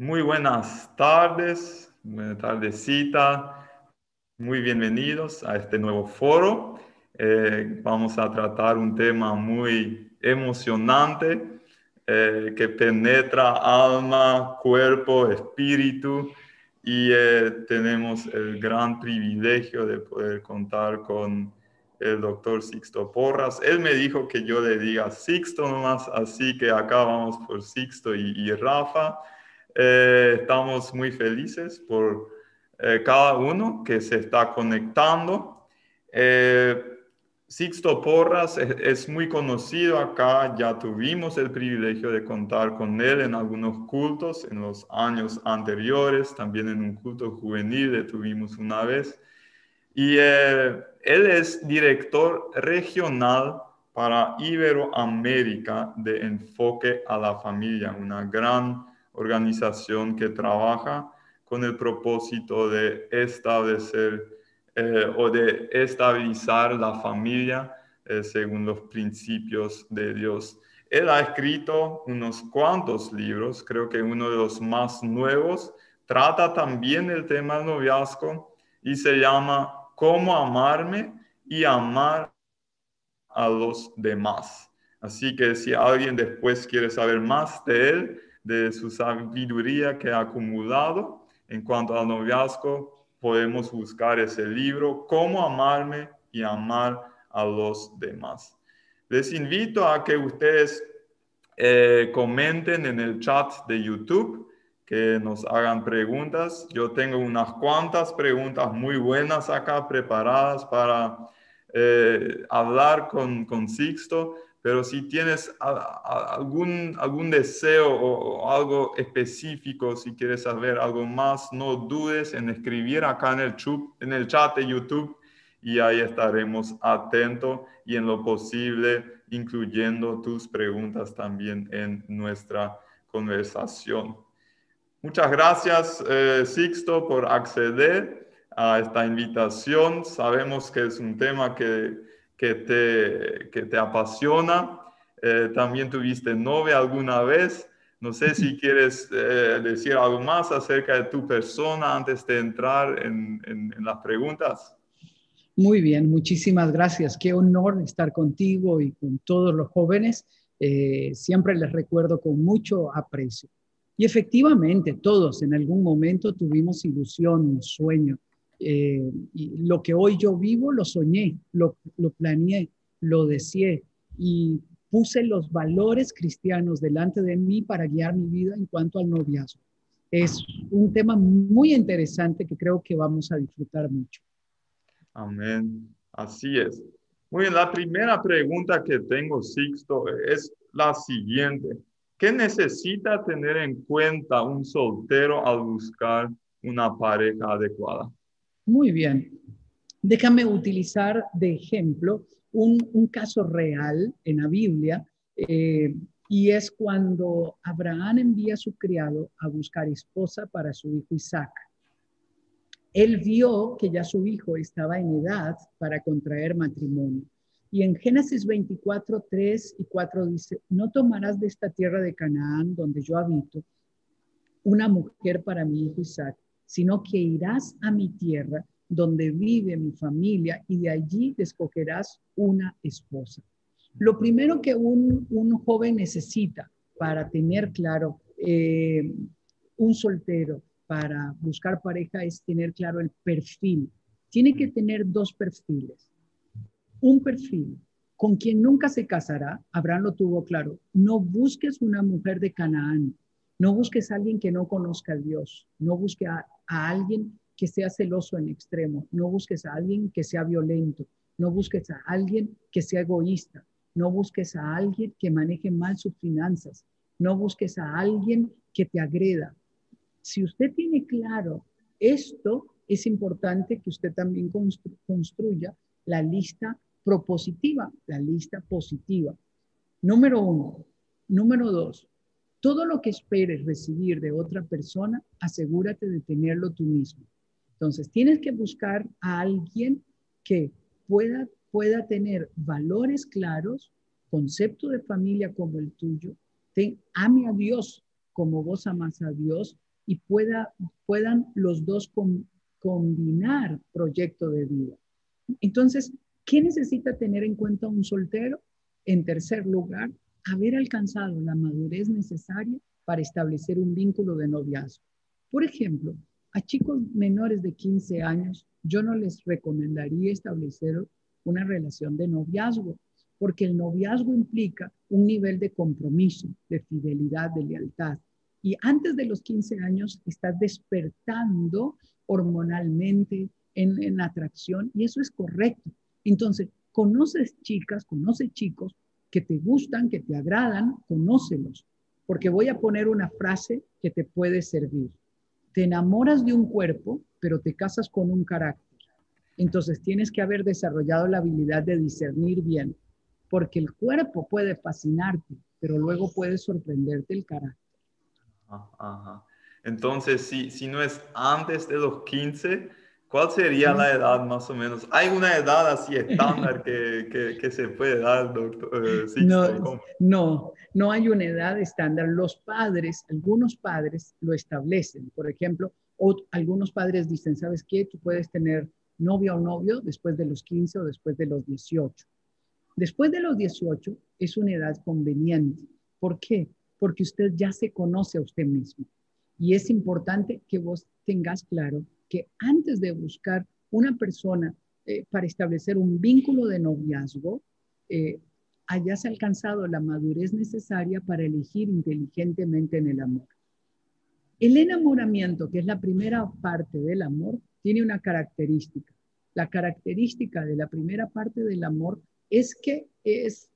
Muy buenas tardes, buenas tardecita, muy bienvenidos a este nuevo foro. Eh, vamos a tratar un tema muy emocionante eh, que penetra alma, cuerpo, espíritu y eh, tenemos el gran privilegio de poder contar con el doctor Sixto Porras. Él me dijo que yo le diga Sixto nomás, así que acá vamos por Sixto y Rafa. Eh, estamos muy felices por eh, cada uno que se está conectando. Eh, Sixto Porras es, muy conocido acá, ya tuvimos el privilegio de contar con él en algunos cultos en los años anteriores, también en un culto juvenil le tuvimos una vez. Y él es director regional para Iberoamérica de Enfoque a la Familia, una gran organización que trabaja con el propósito de establecer eh, o de estabilizar la familia eh, según los principios de Dios. Él ha escrito unos cuantos libros, creo que uno de los más nuevos trata también el tema del noviazgo y se llama Cómo amarme y amar a los demás. Así que si alguien después quiere saber más de él, de su sabiduría que ha acumulado en cuanto al noviazgo, podemos buscar ese libro, Cómo amarme y amar a los demás. Les invito a que ustedes eh, comenten en el chat de YouTube, que nos hagan preguntas. Yo tengo unas cuantas preguntas muy buenas acá preparadas para eh, hablar con, con Sixto pero si tienes algún, algún deseo o, algo específico, si quieres saber algo más, no dudes en escribir acá en el, en el chat de YouTube y ahí estaremos atentos y en lo posible incluyendo tus preguntas también en nuestra conversación. Muchas gracias, eh, Sixto, por acceder a esta invitación. Sabemos que es un tema que que te, que te apasiona. Eh, también tuviste novia alguna vez. No sé si quieres eh, decir algo más acerca de tu persona antes de entrar en, en, las preguntas. Muy bien, muchísimas gracias. Qué honor estar contigo y con todos los jóvenes. Eh, siempre les recuerdo con mucho aprecio. Y efectivamente, todos en algún momento tuvimos ilusión, un sueño eh, y lo que hoy yo vivo lo soñé, lo, lo planeé, lo deseé y puse los valores cristianos delante de mí para guiar mi vida en cuanto al noviazgo. Es un tema muy interesante que creo que vamos a disfrutar mucho. Amén. Así es. Muy bien, la primera pregunta que tengo, Sixto, es la siguiente. ¿Qué necesita tener en cuenta un soltero al buscar una pareja adecuada? Muy bien. Déjame utilizar de ejemplo un, caso real en la Biblia eh, y es cuando Abraham envía a su criado a buscar esposa para su hijo Isaac. Él vio que ya su hijo estaba en edad para contraer matrimonio. Y en Génesis 24, 3 y 4 dice, no tomarás de esta tierra de Canaán donde yo habito una mujer para mi hijo Isaac, sino que irás a mi tierra donde vive mi familia y de allí te escogerás una esposa. Lo primero que un, joven necesita para tener claro eh, un soltero, para buscar pareja, es tener claro el perfil. Tiene que tener dos perfiles. Un perfil con quien nunca se casará, Abraham lo tuvo claro, no busques una mujer de Canaán, no busques a alguien que no conozca a Dios, no busques a, a alguien que sea celoso en extremo, no busques a alguien que sea violento, no busques a alguien que sea egoísta, no busques a alguien que maneje mal sus finanzas, no busques a alguien que te agreda. Si usted tiene claro esto, es importante que usted también construya la lista propositiva, la lista positiva. Número uno. Número dos, todo lo que esperes recibir de otra persona, asegúrate de tenerlo tú mismo. Entonces, tienes que buscar a alguien que pueda, pueda tener valores claros, concepto de familia como el tuyo, te, ame a Dios como vos amas a Dios y pueda, puedan los dos combinar proyecto de vida. Entonces, ¿qué necesita tener en cuenta un soltero? En tercer lugar, haber alcanzado la madurez necesaria para establecer un vínculo de noviazgo. Por ejemplo, a chicos menores de 15 años, yo no les recomendaría establecer una relación de noviazgo, porque el noviazgo implica un nivel de compromiso, de fidelidad, de lealtad. Y antes de los 15 años estás despertando hormonalmente en, atracción y eso es correcto. Entonces, conoces chicas, conoces chicos que te gustan, que te agradan, conócelos, porque voy a poner una frase que te puede servir. Te enamoras de un cuerpo, pero te casas con un carácter. Entonces tienes que haber desarrollado la habilidad de discernir bien, porque el cuerpo puede fascinarte, pero luego puede sorprenderte el carácter. Entonces, si, si no es antes de los 15, ¿Cuál sería la edad más o menos? ¿Hay una edad así estándar que, que, se puede dar, doctor? Eh, no, no, no hay una edad estándar. Los padres, algunos padres lo establecen. Por ejemplo, o, algunos padres dicen, ¿sabes qué? Tú puedes tener novia o novio después de los 15 o después de los 18. Después de los 18 es una edad conveniente. ¿Por qué? Porque usted ya se conoce a usted mismo. Y es importante que vos tengas claro que antes de buscar una persona eh, para establecer un vínculo de noviazgo, eh, hayas alcanzado la madurez necesaria para elegir inteligentemente en el amor. El enamoramiento, que es la primera parte del amor, tiene una característica. La característica de la primera parte del amor es que es,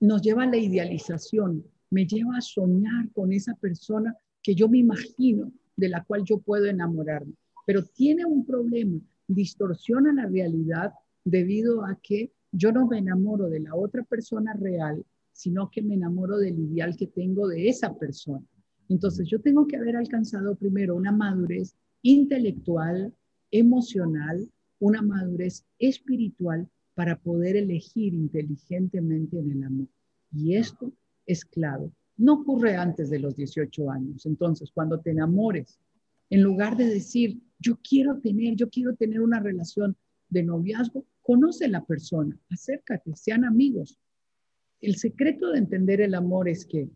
nos lleva a la idealización, me lleva a soñar con esa persona que yo me imagino, de la cual yo puedo enamorarme pero tiene un problema, distorsiona la realidad debido a que yo no me enamoro de la otra persona real, sino que me enamoro del ideal que tengo de esa persona. Entonces yo tengo que haber alcanzado primero una madurez intelectual, emocional, una madurez espiritual para poder elegir inteligentemente en el amor. Y esto es clave. No ocurre antes de los 18 años. Entonces, cuando te enamores, en lugar de decir, yo quiero tener, yo quiero tener una relación de noviazgo, conoce la persona, acércate, sean amigos. El secreto de entender el amor es que,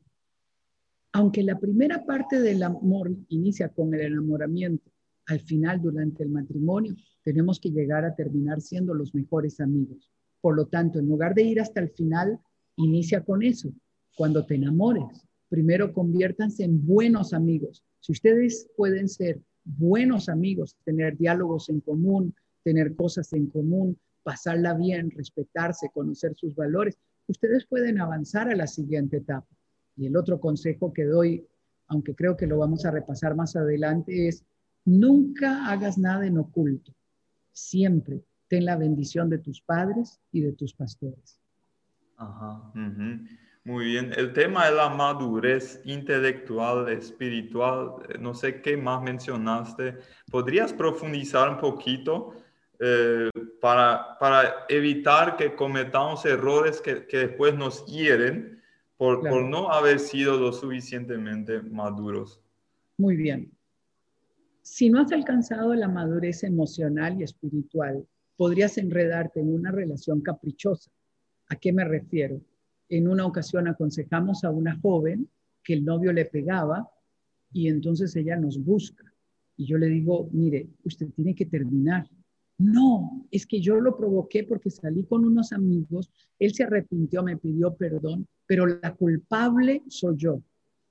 aunque la primera parte del amor inicia con el enamoramiento, al final, durante el matrimonio, tenemos que llegar a terminar siendo los mejores amigos. Por lo tanto, en lugar de ir hasta el final, inicia con eso. Cuando te enamores, primero conviértanse en buenos amigos. Si ustedes pueden ser buenos amigos, tener diálogos en común, tener cosas en común, pasarla bien, respetarse, conocer sus valores, ustedes pueden avanzar a la siguiente etapa. Y el otro consejo que doy, aunque creo que lo vamos a repasar más adelante, es nunca hagas nada en oculto. Siempre ten la bendición de tus padres y de tus pastores. Ajá. Muy bien, el tema de la madurez intelectual, espiritual, eh, no sé qué más mencionaste. ¿Podrías profundizar un poquito eh, para, para, evitar que cometamos errores que, que después nos hieren por, por, no haber sido lo suficientemente maduros? Muy bien. Si no has alcanzado la madurez emocional y espiritual, podrías enredarte en una relación caprichosa. ¿A qué me refiero? En una ocasión aconsejamos a una joven que el novio le pegaba y entonces ella nos busca. Y yo le digo, mire, usted tiene que terminar. No, es que yo lo provoqué porque salí con unos amigos, él se arrepintió, me pidió perdón, pero la culpable soy yo.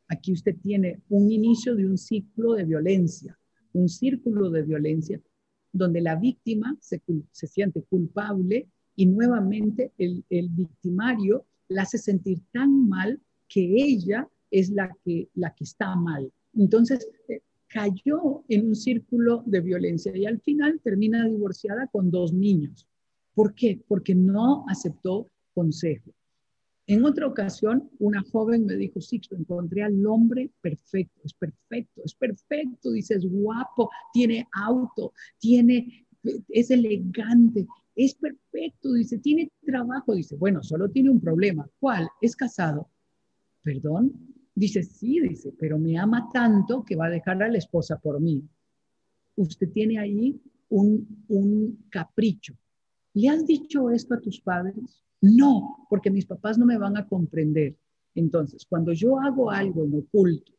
Aquí usted tiene un inicio de un ciclo de violencia, un círculo de violencia donde la víctima se, siente culpable y nuevamente el, el victimario la hace sentir tan mal que ella es la que, la que está mal. Entonces, eh, cayó en un círculo de violencia y al final termina divorciada con dos niños. ¿Por qué? Porque no aceptó consejo. En otra ocasión, una joven me dijo, Sixto, encontré al hombre perfecto, es perfecto, es perfecto, dice, es guapo, tiene auto, tiene, es elegante, es perfecto, dice, tiene trabajo, dice, bueno, solo tiene un problema. ¿Cuál? Es casado. Perdón, Dice, sí, dice, pero me ama tanto que va a dejar a la esposa por mí. Usted tiene ahí un, un capricho. ¿Le has dicho esto a tus padres? No, porque mis papás no me van a comprender. Entonces, cuando yo hago algo en oculto,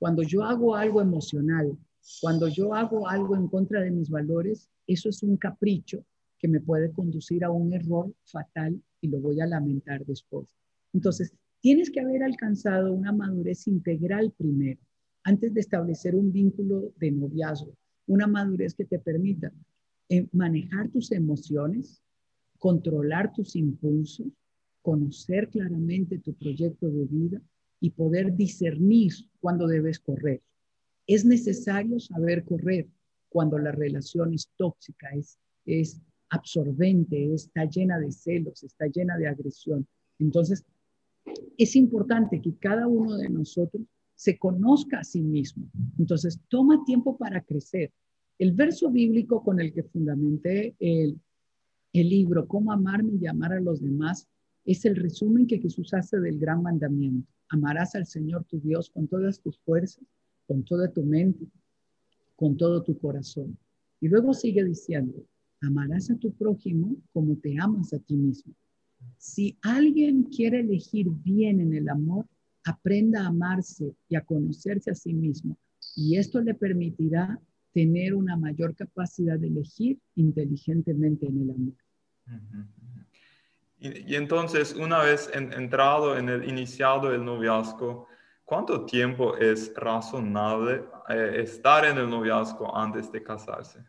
cuando yo hago algo emocional, cuando yo hago algo en contra de mis valores, eso es un capricho que me puede conducir a un error fatal y lo voy a lamentar después. Entonces, tienes que haber alcanzado una madurez integral primero, antes de establecer un vínculo de noviazgo, una madurez que te permita eh, manejar tus emociones, controlar tus impulsos, conocer claramente tu proyecto de vida y poder discernir cuándo debes correr. Es necesario saber correr cuando la relación es tóxica, es, es absorbente, está llena de celos, está llena de agresión. Entonces, es importante que cada uno de nosotros se conozca a sí mismo. Entonces, toma tiempo para crecer. El verso bíblico con el que fundamenté el, el libro, Cómo amarme y amar a los demás, es el resumen que Jesús hace del gran mandamiento. Amarás al Señor tu Dios con todas tus fuerzas, con toda tu mente, con todo tu corazón. Y luego sigue diciendo, amarás a tu prójimo como te amas a ti mismo. Si alguien quiere elegir bien en el amor, aprenda a amarse y a conocerse a sí mismo. Y esto le permitirá tener una mayor capacidad de elegir inteligentemente en el amor. Y, entonces, una vez entrado en el iniciado el noviazgo, ¿cuánto tiempo es razonable eh, estar en el noviazgo antes de casarse?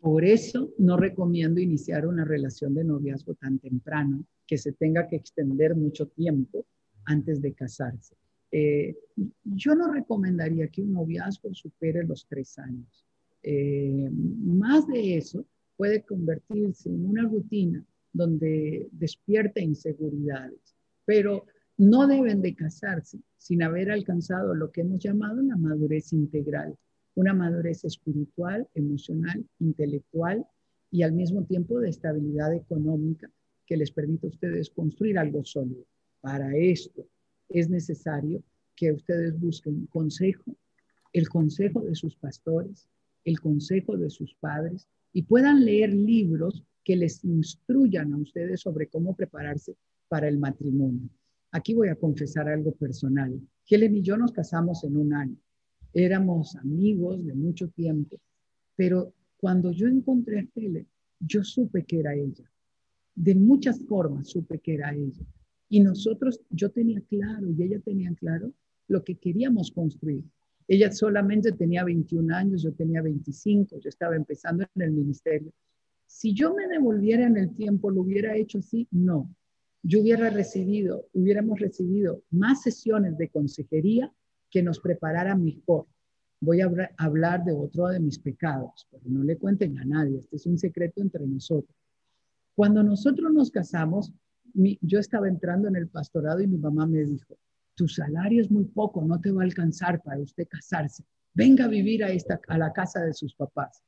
Por eso no recomiendo iniciar una relación de noviazgo tan temprano, que se tenga que extender mucho tiempo antes de casarse. Eh, yo no recomendaría que un noviazgo supere los tres años. Eh, más de eso puede convertirse en una rutina donde despierta inseguridades, pero no deben de casarse sin haber alcanzado lo que hemos llamado la madurez integral, una madurez espiritual, emocional, intelectual y al mismo tiempo de estabilidad económica que les permita a ustedes construir algo sólido. Para esto es necesario que ustedes busquen consejo, el consejo de sus pastores, el consejo de sus padres y puedan leer libros que les instruyan a ustedes sobre cómo prepararse para el matrimonio. Aquí voy a confesar algo personal. Helen y yo nos casamos en un año. Éramos amigos de mucho tiempo, pero cuando yo encontré a Helen, yo supe que era ella. De muchas formas supe que era ella. Y nosotros, yo tenía claro y ella tenía claro lo que queríamos construir. Ella solamente tenía 21 años, yo tenía 25, yo estaba empezando en el ministerio si yo me devolviera en el tiempo, ¿lo hubiera hecho así? No. Yo hubiera recibido, hubiéramos recibido más sesiones de consejería que nos preparara mejor. Voy a hablar de otro de mis pecados, pero no le cuenten a nadie, este es un secreto entre nosotros. Cuando nosotros nos casamos, yo estaba entrando en el pastorado y mi mamá me dijo, tu salario es muy poco, no te va a alcanzar para usted casarse. Venga a vivir a, esta, a la casa de sus papás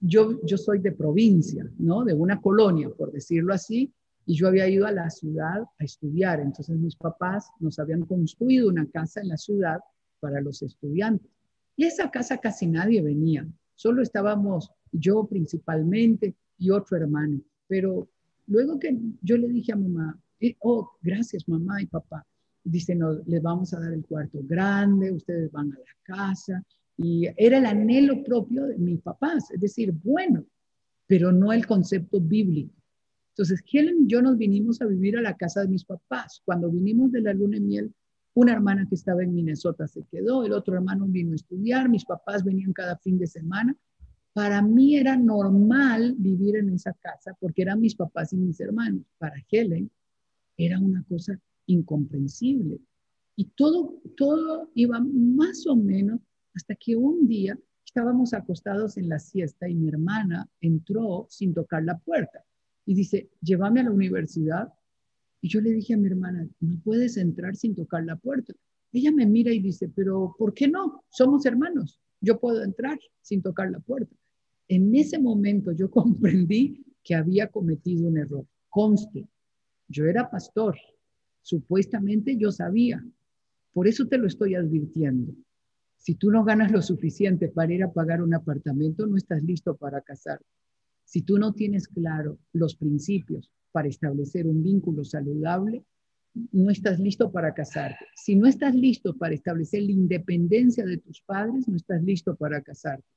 yo, yo soy de provincia, ¿no? De una colonia, por decirlo así, y yo había ido a la ciudad a estudiar. Entonces mis papás nos habían construido una casa en la ciudad para los estudiantes. Y esa casa casi nadie venía, solo estábamos yo principalmente y otro hermano. Pero luego que yo le dije a mamá, eh, oh, gracias mamá y papá, dice, no, les vamos a dar el cuarto grande, ustedes van a la casa, y era el anhelo propio de mis papás, es decir, bueno, pero no el concepto bíblico. Entonces, Helen y yo nos vinimos a vivir a la casa de mis papás. Cuando vinimos de la luna de miel, una hermana que estaba en Minnesota se quedó, el otro hermano vino a estudiar, mis papás venían cada fin de semana. Para mí era normal vivir en esa casa porque eran mis papás y mis hermanos. Para Helen era una cosa incomprensible. Y todo, todo iba más o menos hasta que un día estábamos acostados en la siesta y mi hermana entró sin tocar la puerta y dice, llévame a la universidad. Y yo le dije a mi hermana, no puedes entrar sin tocar la puerta. Ella me mira y dice, pero ¿por qué no? Somos hermanos, yo puedo entrar sin tocar la puerta. En ese momento yo comprendí que había cometido un error. Conste, yo era pastor, supuestamente yo sabía, Por eso te lo estoy advirtiendo. Si tú no ganas lo suficiente para ir a pagar un apartamento, no estás listo para casarte. Si tú no tienes claro los principios para establecer un vínculo saludable, no estás listo para casarte. Si no estás listo para establecer la independencia de tus padres, no estás listo para casarte.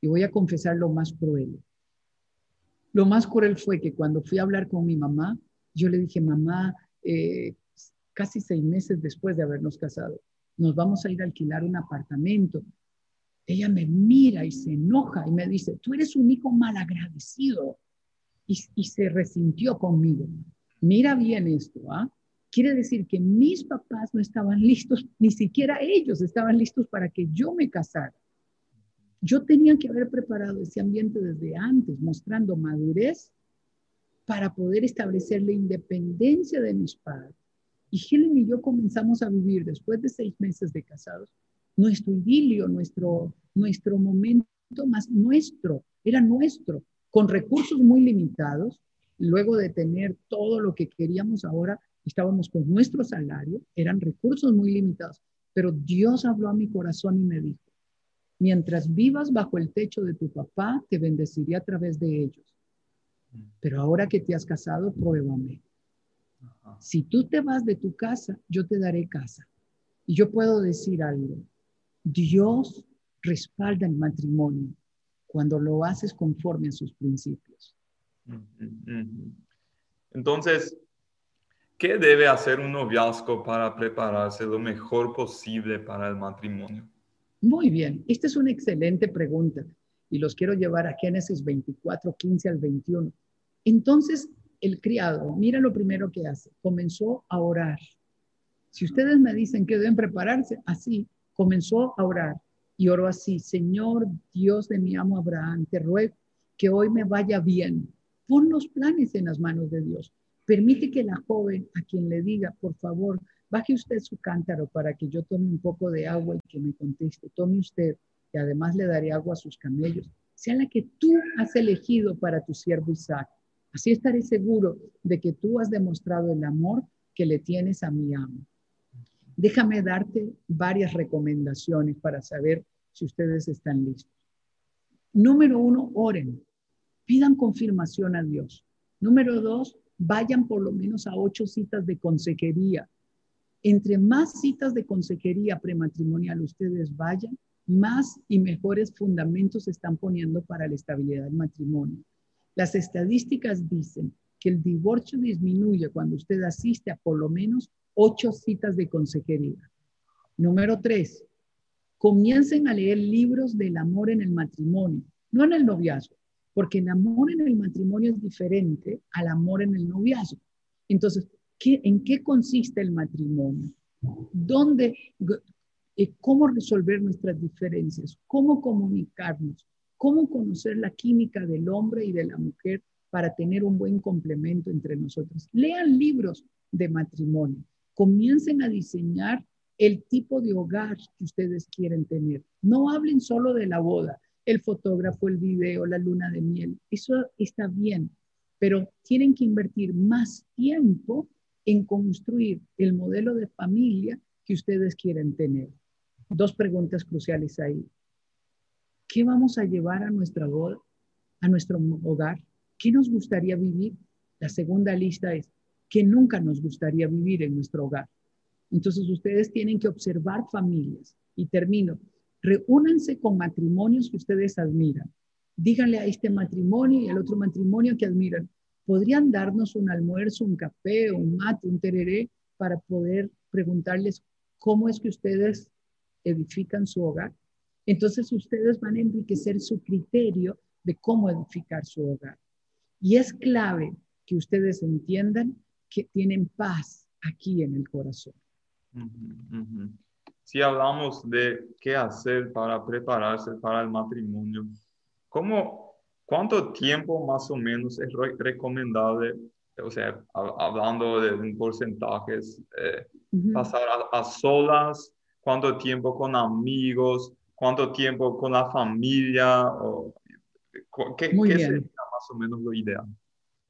Y voy a confesar lo más cruel. Lo más cruel fue que cuando fui a hablar con mi mamá, yo le dije, mamá, eh, casi seis meses después de habernos casado, nos vamos a ir a alquilar un apartamento. Ella me mira y se enoja y me dice, tú eres un hijo malagradecido. Y, y se resintió conmigo. Mira bien esto, ¿ah? Quiere decir que mis papás no estaban listos, ni siquiera ellos estaban listos para que yo me casara. Yo tenía que haber preparado ese ambiente desde antes, mostrando madurez para poder establecer la independencia de mis padres. Y Helen y yo comenzamos a vivir después de seis meses de casados nuestro idilio, nuestro, nuestro momento más nuestro, era nuestro, con recursos muy limitados. Luego de tener todo lo que queríamos ahora, estábamos con nuestro salario, eran recursos muy limitados, pero Dios habló a mi corazón y me dijo, mientras vivas bajo el techo de tu papá, te bendeciré a través de ellos. Pero ahora que te has casado, pruébame. Si tú te vas de tu casa, yo te daré casa. Y yo puedo decir algo. Dios respalda el matrimonio cuando lo haces conforme a sus principios. Entonces, ¿Qué debe hacer un noviazgo para prepararse lo mejor posible para el matrimonio? Muy bien, esta es una excelente pregunta y los quiero llevar a Génesis 24, 15 al 21. Entonces, el criado, mira lo primero que hace, comenzó a orar. Si ustedes me dicen que deben prepararse, así, comenzó a orar y oró así, Señor Dios de mi amo Abraham, te ruego que hoy me vaya bien. Pon los planes en las manos de Dios. Permite que la joven a quien le diga, por favor, baje usted su cántaro para que yo tome un poco de agua y que me conteste, tome usted, y además le daré agua a sus camellos, sea la que tú has elegido para tu siervo Isaac. Así estaré seguro de que tú has demostrado el amor que le tienes a mi amo. Déjame darte varias recomendaciones para saber si ustedes están listos. Número uno, oren. Pidan confirmación a Dios. Número dos, vayan por lo menos a ocho citas de consejería. Entre más citas de consejería prematrimonial ustedes vayan, más y mejores fundamentos se están poniendo para la estabilidad del matrimonio. Las estadísticas dicen que el divorcio disminuye cuando usted asiste a por lo menos ocho citas de consejería. Número tres, comiencen a leer libros del amor en el matrimonio, no en el noviazgo porque el amor en el matrimonio es diferente al amor en el noviazgo. Entonces, ¿qué, ¿en qué consiste el matrimonio? ¿Dónde, eh, cómo resolver nuestras diferencias? ¿Cómo comunicarnos? ¿Cómo conocer la química del hombre y de la mujer para tener un buen complemento entre nosotros? Lean libros de matrimonio. Comiencen a diseñar el tipo de hogar que ustedes quieren tener. No hablen solo de la boda, el fotógrafo, el video, la luna de miel. Eso está bien, pero tienen que invertir más tiempo en construir el modelo de familia que ustedes quieren tener. Dos preguntas cruciales ahí. ¿Qué vamos a llevar a nuestra boda, a nuestro hogar? ¿Qué nos gustaría vivir? La segunda lista es, ¿qué nunca nos gustaría vivir en nuestro hogar? Entonces ustedes tienen que observar familias. Y termino, Reúnanse con matrimonios que ustedes admiran. Díganle a este matrimonio y al otro matrimonio que admiran. ¿Podrían darnos un almuerzo, un café, un mate, un tereré para poder preguntarles cómo es que ustedes edifican su hogar? Entonces ustedes van a enriquecer su criterio de cómo edificar su hogar. Y es clave que ustedes entiendan que tienen paz aquí en el corazón. Si hablamos de qué hacer para prepararse para el matrimonio, ¿cómo, ¿cuánto tiempo más o menos es recomendable, o sea, hablando de porcentajes, eh, pasar a, solas, cuánto tiempo con amigos, cuánto tiempo con la familia, o, ¿qué, qué sería más o menos lo ideal?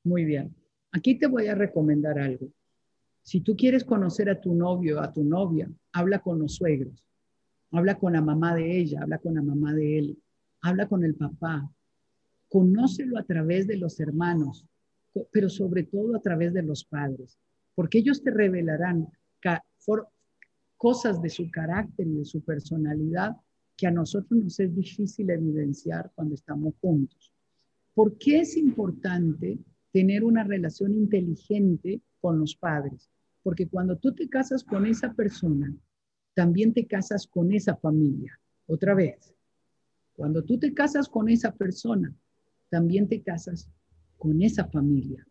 Muy bien. Aquí te voy a recomendar algo. Si tú quieres conocer a tu novio, a tu novia, habla con los suegros, habla con la mamá de ella, habla con la mamá de él, habla con el papá, conócelo a través de los hermanos, pero sobre todo a través de los padres, porque ellos te revelarán cosas de su carácter y de su personalidad que a nosotros nos es difícil evidenciar cuando estamos juntos. ¿Por qué es importante tener una relación inteligente con los padres? Porque cuando tú te casas con esa persona, también te casas con esa familia. Otra vez, cuando tú te casas con esa persona, también te casas con esa familia.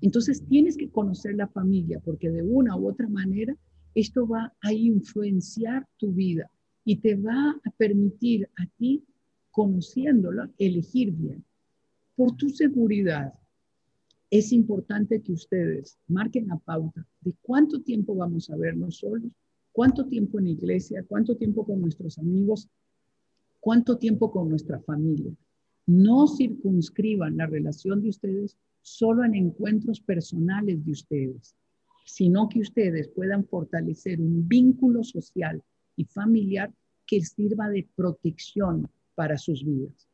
Entonces tienes que conocer la familia porque de una u otra manera esto va a influenciar tu vida y te va a permitir a ti, conociéndola, elegir bien. Por tu seguridad, es importante que ustedes marquen la pauta de cuánto tiempo vamos a vernos solos, cuánto tiempo en iglesia, cuánto tiempo con nuestros amigos, cuánto tiempo con nuestra familia. No circunscriban la relación de ustedes solo en encuentros personales de ustedes, sino que ustedes puedan fortalecer un vínculo social y familiar que sirva de protección para sus vidas.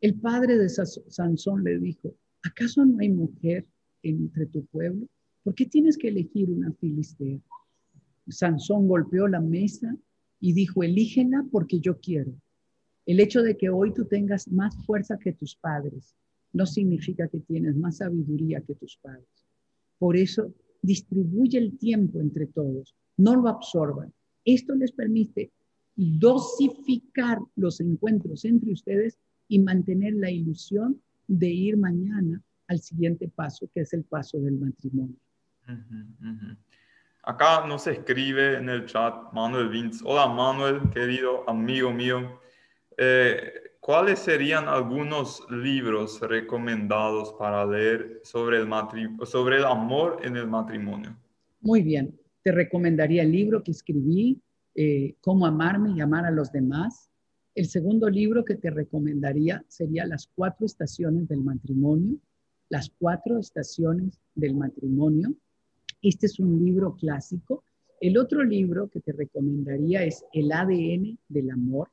El padre de Sansón le dijo, ¿acaso no hay mujer entre tu pueblo? ¿Por qué tienes que elegir una filistea? Sansón golpeó la mesa y dijo, elígela porque yo quiero. El hecho de que hoy tú tengas más fuerza que tus padres no significa que tienes más sabiduría que tus padres. Por eso, distribuye el tiempo entre todos, no lo absorban. Esto les permite dosificar los encuentros entre ustedes y mantener la ilusión de ir mañana al siguiente paso, que es el paso del matrimonio. Acá nos escribe en el chat Manuel Vince. Hola Manuel, querido amigo mío. Eh, ¿Cuáles serían algunos libros recomendados para leer sobre el, sobre el amor en el matrimonio? Muy bien, te recomendaría el libro que escribí, eh, Cómo amarme y amar a los demás. El segundo libro que te recomendaría sería Las cuatro estaciones del matrimonio. Las cuatro estaciones del matrimonio. Este es un libro clásico. El otro libro que te recomendaría es El ADN del amor.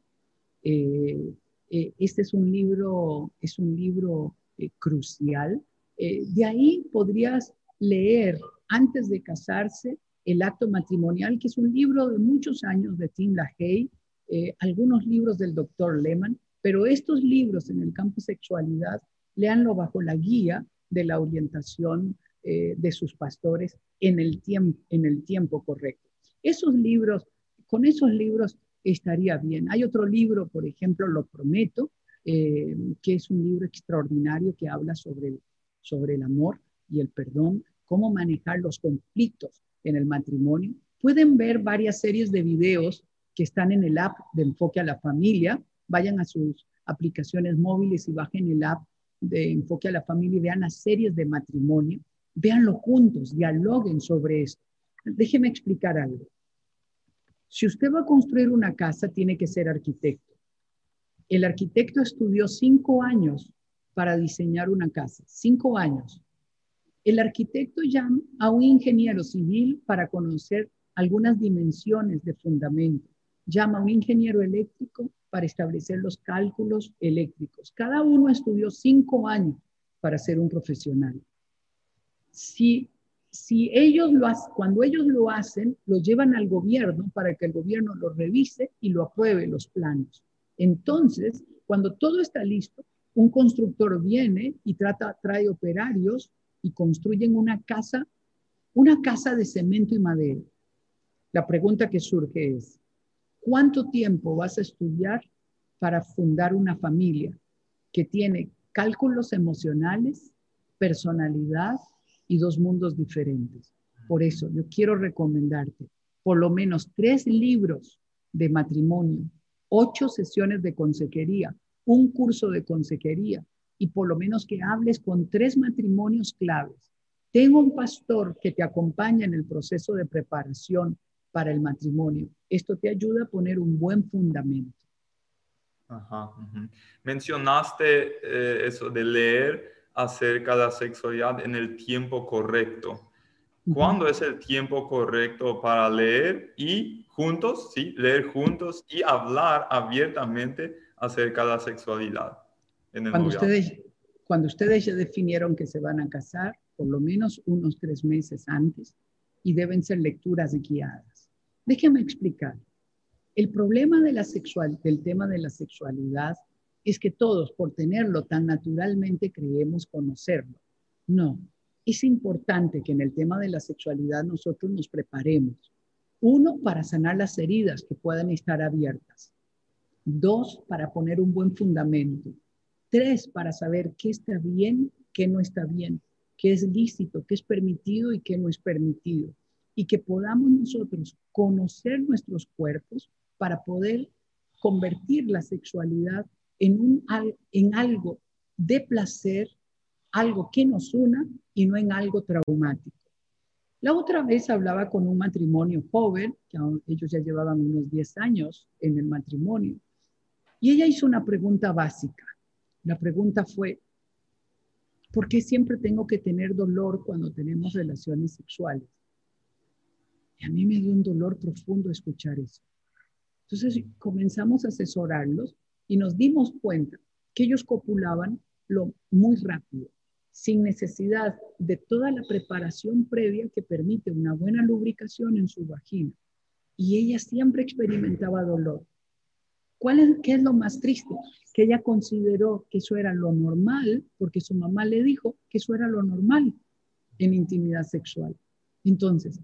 Eh, eh, este es un libro, es un libro crucial. de ahí podrías leer antes de casarse el acto matrimonial, que es un libro de muchos años de Tim LaHaye, eh, algunos libros del doctor Lehman, pero estos libros en el campo sexualidad, leanlo bajo la guía de la orientación eh, de sus pastores en el, en el tiempo correcto. Esos libros, con esos libros estaría bien. Hay otro libro, por ejemplo, Lo Prometo, eh, que es un libro extraordinario que habla sobre sobre el amor y el perdón, cómo manejar los conflictos en el matrimonio. Pueden ver varias series de videos que están en el app de Enfoque a la Familia. Vayan a sus aplicaciones móviles y bajen el app de Enfoque a la Familia y vean las series de matrimonio. Véanlo juntos, dialoguen sobre esto. Déjeme explicar algo. Si usted va a construir una casa, tiene que ser arquitecto. El arquitecto estudió cinco años para diseñar una casa, cinco años. El arquitecto llama a un ingeniero civil para conocer algunas dimensiones de fundamento. Llama a un ingeniero eléctrico para establecer los cálculos eléctricos. Cada uno estudió cinco años para ser un profesional. Si, si ellos lo cuando ellos lo hacen, lo llevan al gobierno para que el gobierno lo revise y lo apruebe los planos. Entonces, cuando todo está listo, un constructor viene y trata, trae operarios y construyen una casa, una casa de cemento y madera. La pregunta que surge es, ¿cuánto tiempo vas a estudiar para fundar una familia que tiene cálculos emocionales, personalidad y dos mundos diferentes? Por eso yo quiero recomendarte por lo menos tres libros de matrimonio, ocho sesiones de consejería, un curso de consejería, y por lo menos que hables con tres matrimonios claves. Tengo un pastor que te acompaña en el proceso de preparación para el matrimonio. Esto te ayuda a poner un buen fundamento. Ajá, Mencionaste eh, eso de leer acerca de la sexualidad en el tiempo correcto. ¿Cuándo es el tiempo correcto para leer y juntos, sí, leer juntos y hablar abiertamente acerca de la sexualidad? cuando, ustedes, cuando ustedes ya definieron que se van a casar, por lo menos unos tres meses antes, y deben ser lecturas guiadas. Déjeme explicar. El problema de la sexual, del tema de la sexualidad es que todos, por tenerlo tan naturalmente, creemos conocerlo. No, es importante que en el tema de la sexualidad nosotros nos preparemos. Uno, para sanar las heridas que puedan estar abiertas. Dos, para poner un buen fundamento. Tres, para saber qué está bien, qué no está bien, qué es lícito, qué es permitido y qué no es permitido. Y que podamos nosotros conocer nuestros cuerpos para poder convertir la sexualidad en, un, en algo de placer algo que nos una y no en algo traumático. La otra vez hablaba con un matrimonio joven, que ellos ya llevaban unos 10 años en el matrimonio, y ella hizo una pregunta básica. La pregunta fue, ¿por qué siempre tengo que tener dolor cuando tenemos relaciones sexuales? Y a mí me dio un dolor profundo escuchar eso. Entonces comenzamos a asesorarlos y nos dimos cuenta que ellos copulaban lo muy rápido, sin necesidad de toda la preparación previa que permite una buena lubricación en su vagina. Y ella siempre experimentaba dolor. ¿Cuál es, ¿Qué es lo más triste? Que ella consideró que eso era lo normal porque su mamá le dijo que eso era lo normal en intimidad sexual. Entonces,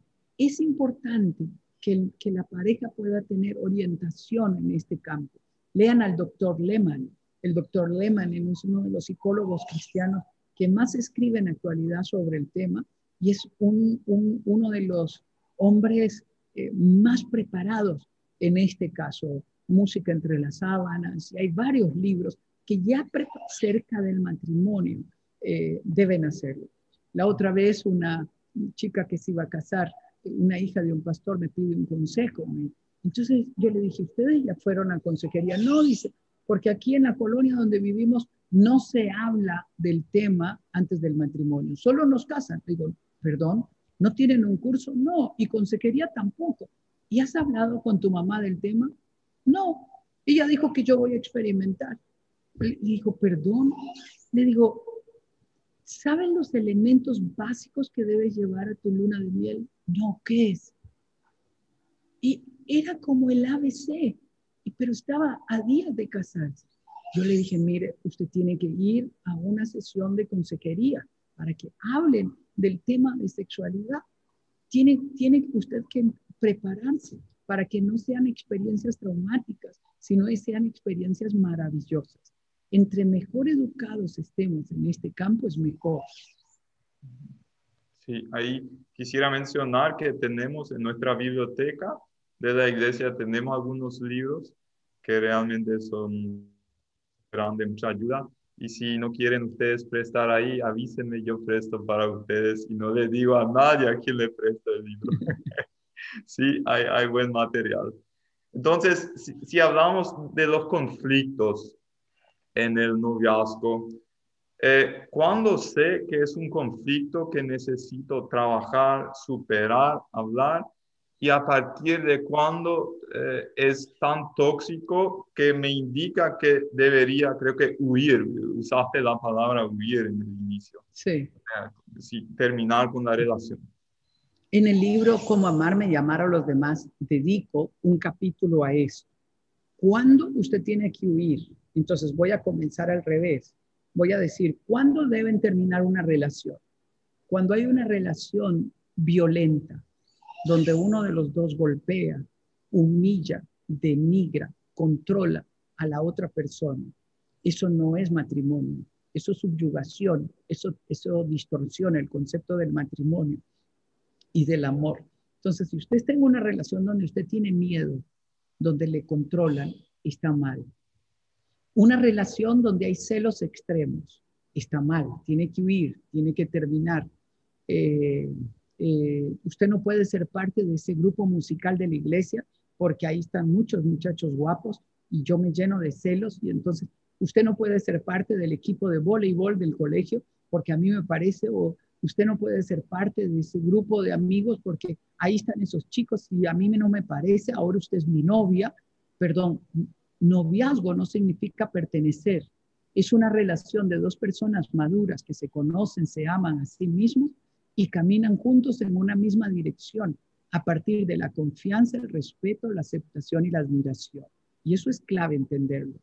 es importante que, que la pareja pueda tener orientación en este campo. Lean al doctor Lehman. El doctor Lehman es uno de los psicólogos cristianos que más escribe en actualidad sobre el tema y es uno de los hombres eh, más preparados en este caso, Música entre las sábanas, y hay varios libros que ya cerca del matrimonio eh, deben hacerlo. La otra vez una chica que se iba a casar, una hija de un pastor, me pide un consejo. entonces yo le dije, ¿ustedes ya fueron a consejería? No, dice, porque aquí en la colonia donde vivimos no se habla del tema antes del matrimonio, solo nos casan. Digo, perdón, ¿no tienen un curso? No, y consejería tampoco. ¿Y has hablado con tu mamá del tema? No, ella dijo que yo voy a experimentar. Le dijo, perdón. Le digo, ¿saben los elementos básicos que debes llevar a tu luna de miel? No, ¿qué es? Y era como el ABC pero estaba a días de casarse. Yo le dije, mire, usted tiene que ir a una sesión de consejería para que hablen del tema de sexualidad. Tiene, tiene usted que prepararse para que no sean experiencias traumáticas, sino que sean experiencias maravillosas. Entre mejor educados estemos en este campo, es mejor. Sí, ahí quisiera mencionar que tenemos en nuestra biblioteca de la iglesia, tenemos algunos libros que realmente son de mucha ayuda. Y si no quieren ustedes prestar ahí, avísenme, yo presto para ustedes y no le digo a nadie a quién le presto el libro. sí, hay, hay, buen material. Entonces, si, hablamos de los conflictos en el noviazgo, eh, cuando sé que es un conflicto que necesito trabajar, superar, hablar, y a partir de cuándo eh, es tan tóxico que me indica que debería, creo que huir, usaste la palabra huir en el inicio. Sí. sí terminar con la relación. En el libro Cómo amarme y amar a los demás, dedico un capítulo a eso. ¿Cuándo usted tiene que huir? Entonces voy a comenzar al revés. Voy a decir, ¿cuándo deben terminar una relación? Cuando hay una relación violenta, donde uno de los dos golpea, humilla, denigra, controla a la otra persona. Eso no es matrimonio, eso es subyugación, eso, distorsiona el concepto del matrimonio y del amor. Entonces, si usted está una relación donde usted tiene miedo, donde le controlan, está mal. Una relación donde hay celos extremos, está mal, tiene que huir, tiene que terminar. Eh, eh, usted no puede ser parte de ese grupo musical de la iglesia porque ahí están muchos muchachos guapos y yo me lleno de celos y entonces usted no puede ser parte del equipo de voleibol del colegio porque a mí me parece o usted no puede ser parte de ese grupo de amigos porque ahí están esos chicos y a mí no me parece, ahora usted es mi novia. Perdón, noviazgo no significa pertenecer. Es una relación de dos personas maduras que se conocen, se aman a sí mismos y caminan juntos en una misma dirección a partir de la confianza, el respeto, la aceptación y la admiración. Y eso es clave entenderlo.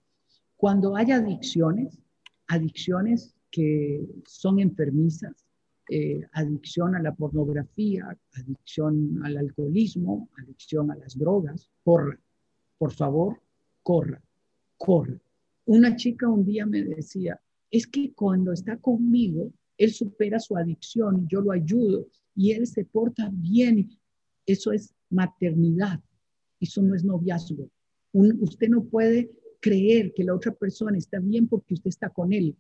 Cuando hay adicciones, adicciones que son enfermizas, eh, adicción a la pornografía, adicción al alcoholismo, adicción a las drogas, corra, por favor, corra, corra. Una chica un día me decía, es que cuando está conmigo, él supera su adicción, yo lo ayudo y él se porta bien. Eso es maternidad, eso no es noviazgo. usted no puede creer que la otra persona está bien porque usted está con él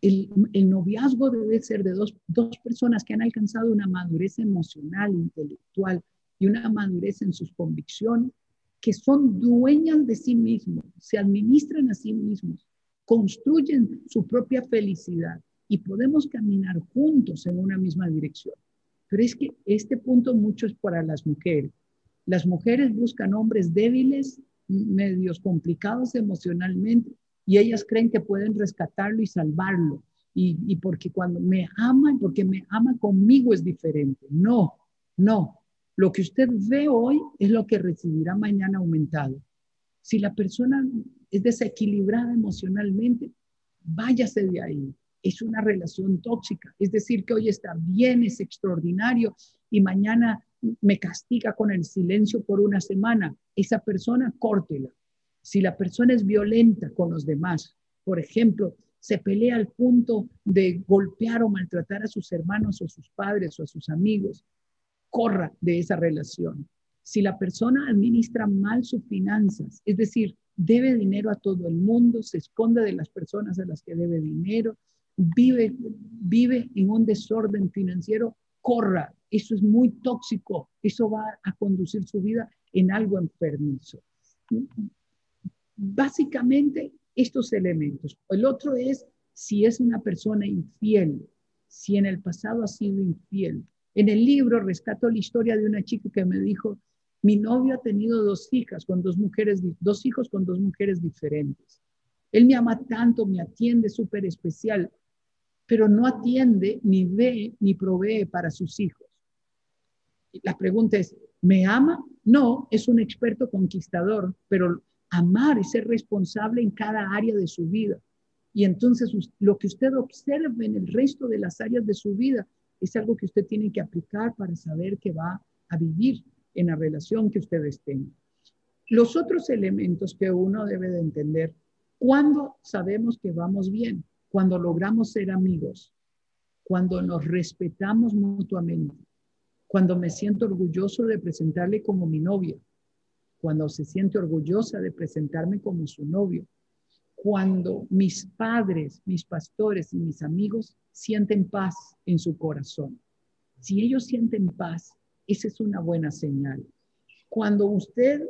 el, noviazgo debe ser de dos, dos personas que han alcanzado una madurez emocional, intelectual y una madurez en sus convicciones, que son dueñas de sí mismos, se administran a sí mismos, construyen su propia felicidad y podemos caminar juntos en una misma dirección. Pero es que este punto mucho es para las mujeres. Las mujeres buscan hombres débiles, medios complicados emocionalmente, y ellas creen que pueden rescatarlo y salvarlo. Y, porque cuando me ama y porque me ama conmigo es diferente. No, no. Lo que usted ve hoy es lo que recibirá mañana aumentado. Si la persona es desequilibrada emocionalmente, váyase de ahí. Es una relación tóxica. Es decir, que hoy está bien, es extraordinario y mañana me castiga con el silencio por una semana. Esa persona, córtela. Si la persona es violenta con los demás, por ejemplo, se pelea al punto de golpear o maltratar a sus hermanos o sus padres o a sus amigos, corra de esa relación. Si la persona administra mal sus finanzas, es decir, debe dinero a todo el mundo, se esconde de las personas a las que debe dinero, vive, vive en un desorden financiero, corra. Eso es muy tóxico. Eso va a conducir su vida en algo enfermizo básicamente estos elementos. El otro es si es una persona infiel, si en el pasado ha sido infiel. En el libro rescato la historia de una chica que me dijo, mi novio ha tenido dos hijas con dos mujeres, dos hijos con dos mujeres diferentes. Él me ama tanto, me atiende súper especial, pero no atiende, ni ve, ni provee para sus hijos. La pregunta es, ¿me ama? No, es un experto conquistador, pero amar y ser responsable en cada área de su vida. Y entonces lo que usted observe en el resto de las áreas de su vida es algo que usted tiene que aplicar para saber que va a vivir en la relación que ustedes tengan. Los otros elementos que uno debe de entender, cuando sabemos que vamos bien, cuando logramos ser amigos, cuando nos respetamos mutuamente, cuando me siento orgulloso de presentarle como mi novia, cuando se siente orgullosa de presentarme como su novio, cuando mis padres, mis pastores y mis amigos sienten paz en su corazón. Si ellos sienten paz, esa es una buena señal. Cuando usted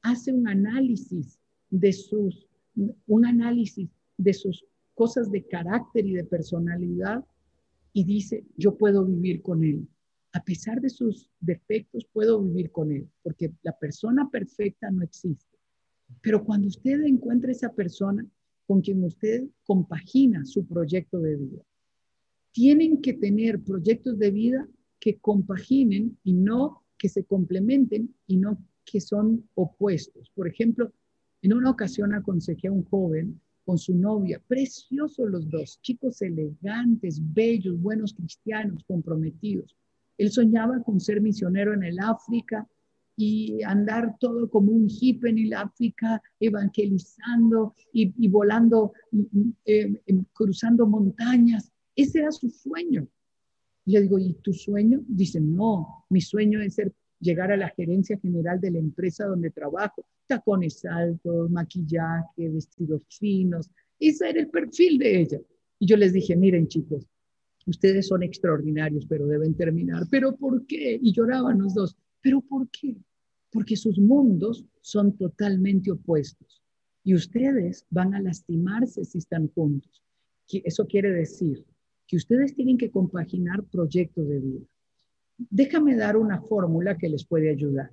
hace un análisis de sus, un análisis de sus cosas de carácter y de personalidad y dice, yo puedo vivir con él, a pesar de sus defectos, puedo vivir con él, porque la persona perfecta no existe. Pero cuando usted encuentra esa persona con quien usted compagina su proyecto de vida, tienen que tener proyectos de vida que compaginen y no que se complementen y no que son opuestos. Por ejemplo, en una ocasión aconsejé a un joven con su novia, preciosos los dos, chicos elegantes, bellos, buenos cristianos, comprometidos. Él soñaba con ser misionero en el África y andar todo como un hippie en el África, evangelizando y, volando, mm, mm, eh, em, cruzando montañas. Ese era su sueño. Y le digo, ¿y tu sueño? Dice, no, mi sueño es ser, llegar a la gerencia general de la empresa donde trabajo. Tacones altos, maquillaje, vestidos finos. Ese era el perfil de ella. Y yo les dije, miren chicos, ustedes son extraordinarios, pero deben terminar. ¿Pero por qué? Y lloraban los dos. ¿Pero por qué? Porque sus mundos son totalmente opuestos. Y ustedes van a lastimarse si están juntos. Eso quiere decir que ustedes tienen que compaginar proyectos de vida. Déjame dar una fórmula que les puede ayudar.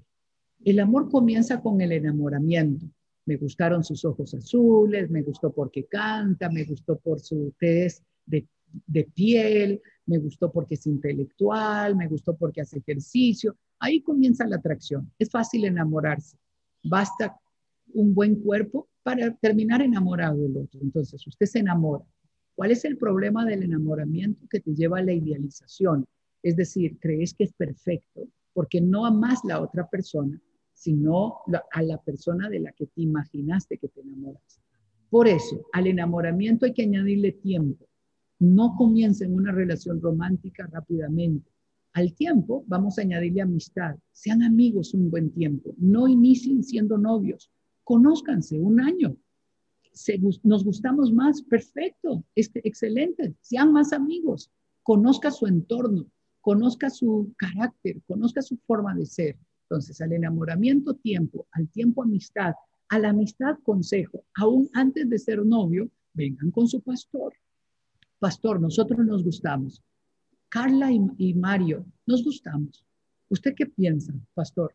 El amor comienza con el enamoramiento. Me gustaron sus ojos azules, me gustó porque canta, me gustó por su test de, de piel, me gustó porque es intelectual, me gustó porque hace ejercicio. Ahí comienza la atracción. Es fácil enamorarse. Basta un buen cuerpo para terminar enamorado del otro. Entonces, usted se enamora. ¿Cuál es el problema del enamoramiento que te lleva a la idealización? Es decir, crees que es perfecto porque no amas la otra persona, sino a la persona de la que te imaginaste que te enamoras. Por eso, al enamoramiento hay que añadirle tiempo. No comiencen una relación romántica rápidamente. Al tiempo vamos a añadirle amistad. Sean amigos un buen tiempo. No inicien siendo novios. Conózcanse un año. nos gustamos más, perfecto, excelente. Sean más amigos. Conozca su entorno conozca su carácter, conozca su forma de ser. Entonces, al enamoramiento tiempo, al tiempo amistad, a la amistad consejo, aún antes de ser novio, vengan con su pastor. Pastor, nosotros nos gustamos. Carla y, Mario, nos gustamos. ¿Usted qué piensa, pastor?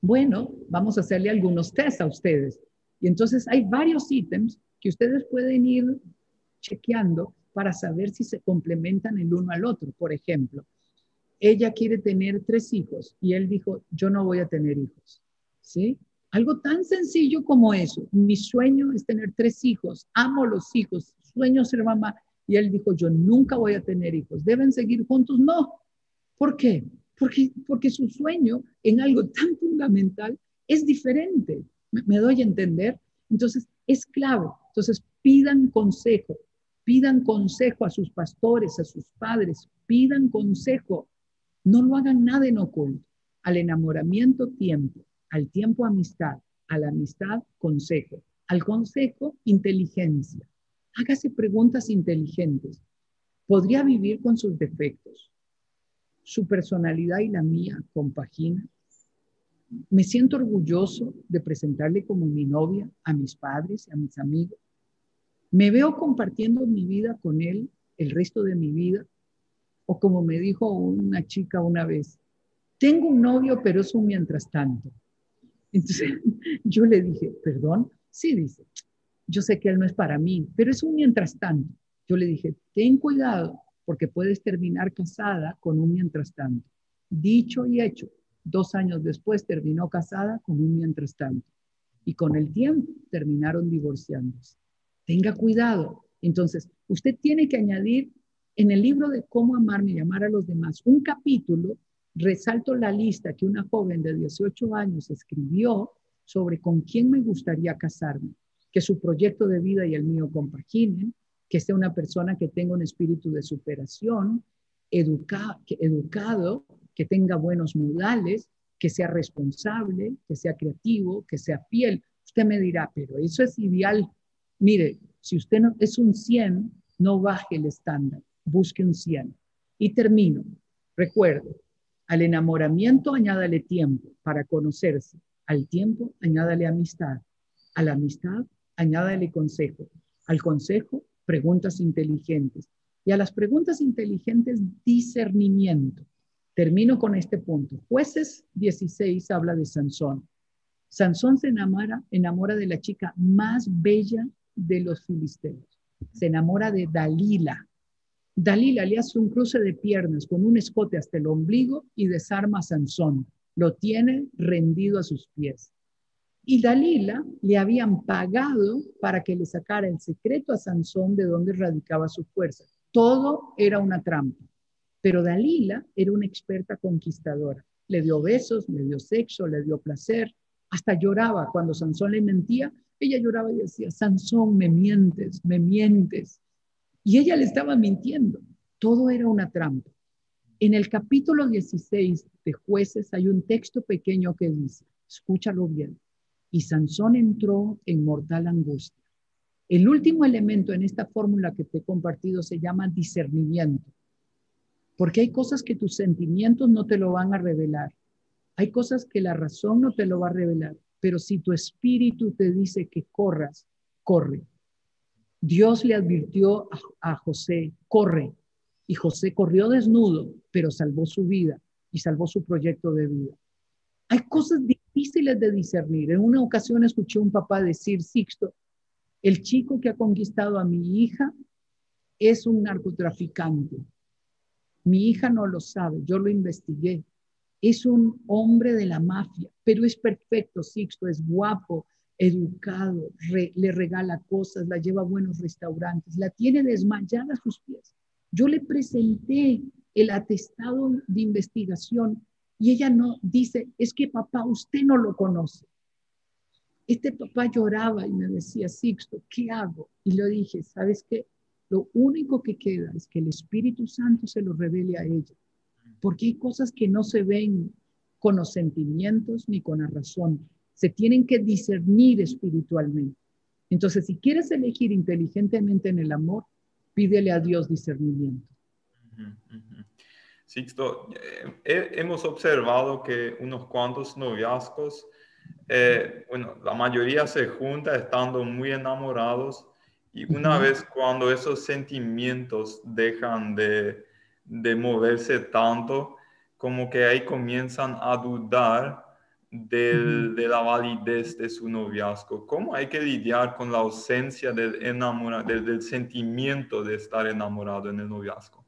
Bueno, vamos a hacerle algunos test a ustedes. Y entonces hay varios ítems que ustedes pueden ir chequeando para saber si se complementan el uno al otro. Por ejemplo, ella quiere tener tres hijos y él dijo, yo no voy a tener hijos. ¿Sí? Algo tan sencillo como eso. Mi sueño es tener tres hijos, amo los hijos, sueño ser mamá. Y él dijo, yo nunca voy a tener hijos. ¿Deben seguir juntos? No. ¿Por qué? Porque, porque su sueño en algo tan fundamental es diferente. ¿Me, me doy a entender? Entonces, es clave. Entonces, pidan consejo. Pidan consejo a sus pastores, a sus padres. Pidan consejo no lo hagan nada en oculto. Al enamoramiento, tiempo. Al tiempo, amistad. A la amistad, consejo. Al consejo, inteligencia. Hágase preguntas inteligentes. ¿Podría vivir con sus defectos? ¿Su personalidad y la mía compagina? Me siento orgulloso de presentarle como mi novia a mis padres y a mis amigos. Me veo compartiendo mi vida con él el resto de mi vida o como me dijo una chica una vez, tengo un novio, pero es un mientras tanto. Entonces yo le dije, perdón, sí, dice, yo sé que él no es para mí, pero es un mientras tanto. Yo le dije, ten cuidado porque puedes terminar casada con un mientras tanto. Dicho y hecho, dos años después terminó casada con un mientras tanto. Y con el tiempo terminaron divorciándose. Tenga cuidado. Entonces, usted tiene que añadir en el libro de Cómo amarme y amar a los demás, un capítulo, resalto la lista que una joven de 18 años escribió sobre con quién me gustaría casarme, que su proyecto de vida y el mío compaginen, que sea una persona que tenga un espíritu de superación, educado, que tenga buenos modales, que sea responsable, que sea creativo, que sea fiel. Usted me dirá, pero eso es ideal. Mire, si usted no, es un 100, no baje el estándar busque un 100. Y termino. Recuerde, al enamoramiento añádale tiempo para conocerse. Al tiempo añádale amistad. A la amistad añádale consejo. Al consejo, preguntas inteligentes. Y a las preguntas inteligentes, discernimiento. Termino con este punto. Jueces 16 habla de Sansón. Sansón se enamora, enamora de la chica más bella de los filisteos. Se enamora de Dalila, Dalila le hace un cruce de piernas con un escote hasta el ombligo y desarma a Sansón. Lo tiene rendido a sus pies. Y Dalila le habían pagado para que le sacara el secreto a Sansón de donde radicaba su fuerza. Todo era una trampa. Pero Dalila era una experta conquistadora. Le dio besos, le dio sexo, le dio placer. Hasta lloraba cuando Sansón le mentía. Ella lloraba y decía, Sansón, me mientes, me mientes. Y ella le estaba mintiendo. Todo era una trampa. En el capítulo 16 de jueces hay un texto pequeño que dice, escúchalo bien, y Sansón entró en mortal angustia. El último elemento en esta fórmula que te he compartido se llama discernimiento, porque hay cosas que tus sentimientos no te lo van a revelar, hay cosas que la razón no te lo va a revelar, pero si tu espíritu te dice que corras, corre. Dios le advirtió a, José, corre, Y José corrió desnudo, pero salvó su vida y salvó su proyecto de vida. Hay cosas difíciles de discernir. En una ocasión escuché un papá decir, Sixto, el chico que ha conquistado a mi hija es un narcotraficante. Mi hija no lo sabe, yo lo investigué. Es un hombre de la mafia, pero es perfecto, Sixto, es guapo, educado, le regala cosas, la lleva a buenos restaurantes, la tiene desmayada a sus pies. Yo le presenté el atestado de investigación y ella no dice, es que papá, usted no lo conoce. Este papá lloraba y me decía, Sixto, ¿qué hago? Y le dije, ¿sabes qué? Lo único que queda es que el Espíritu Santo se lo revele a ella, porque hay cosas que no se ven con los sentimientos ni con la razón, se tienen que discernir espiritualmente. Entonces, si quieres elegir inteligentemente en el amor, pídele a Dios discernimiento. Sixto, eh, hemos observado que unos cuantos noviazgos, eh, bueno, la mayoría se junta estando muy enamorados y una vez cuando esos sentimientos dejan de, de, moverse tanto, como que ahí comienzan a dudar del, de la validez de su noviazgo. ¿Cómo hay que lidiar con la ausencia del, del, del sentimiento de estar enamorado en el noviazgo?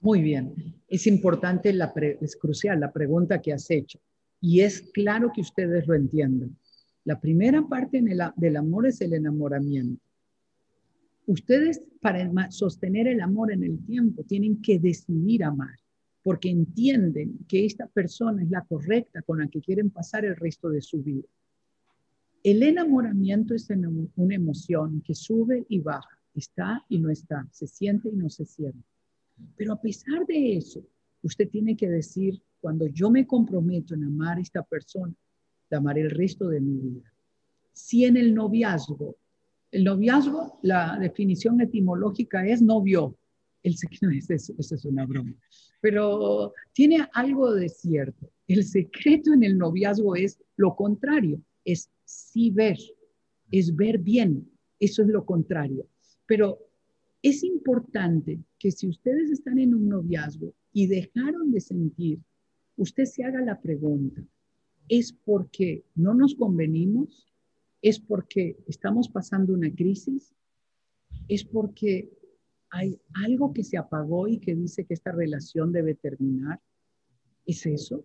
Muy bien, es importante, es crucial la pregunta que has hecho y es claro que ustedes lo entiendan. La primera parte del amor es el enamoramiento. Ustedes para sostener el amor en el tiempo tienen que decidir amar, porque entienden que esta persona es la correcta con la que quieren pasar el resto de su vida. El enamoramiento es una emoción que sube y baja, está y no está, se siente y no se siente. Pero a pesar de eso, usted tiene que decir, cuando yo me comprometo en amar a esta persona, la amaré el resto de mi vida. Si en el noviazgo el noviazgo, la definición etimológica es novio. El secreto, eso, es una broma, pero tiene algo de cierto. El secreto en el noviazgo es lo contrario, es sí ver, es ver bien, eso es lo contrario. Pero es importante que si ustedes están en un noviazgo y dejaron de sentir, usted se haga la pregunta, ¿es porque no nos convenimos? es porque estamos pasando una crisis, es porque hay algo que se apagó y que dice que esta relación debe terminar. ¿Es eso?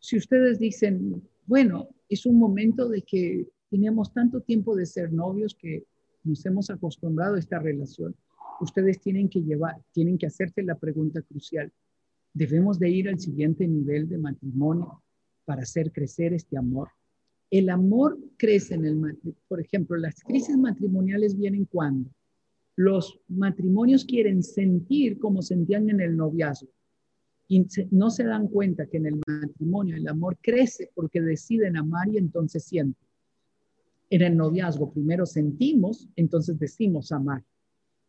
Si ustedes dicen, bueno, es un momento de que teníamos tanto tiempo de ser novios que nos hemos acostumbrado a esta relación, ustedes tienen que llevar, tienen que hacerse la pregunta crucial. ¿Debemos de ir al siguiente nivel de matrimonio para hacer crecer este amor? El amor crece en el matrimonio. Por ejemplo, las crisis matrimoniales vienen cuando los matrimonios quieren sentir como sentían en el noviazgo y no se dan cuenta que en el matrimonio el amor crece porque deciden amar y entonces sienten. En el noviazgo primero sentimos, entonces decimos amar.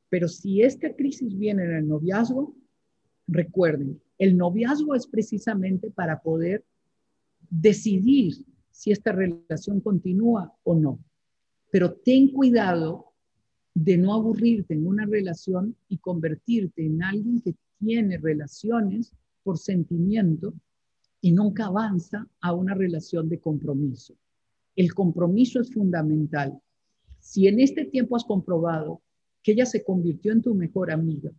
Pero si esta crisis viene en el noviazgo, recuerden, el noviazgo es precisamente para poder decidir si esta relación continúa o no. Pero ten cuidado de no aburrirte en una relación y convertirte en alguien que tiene relaciones por sentimiento y nunca avanza a una relación de compromiso. El compromiso es fundamental. Si en este tiempo has comprobado que ella se convirtió en tu mejor amiga,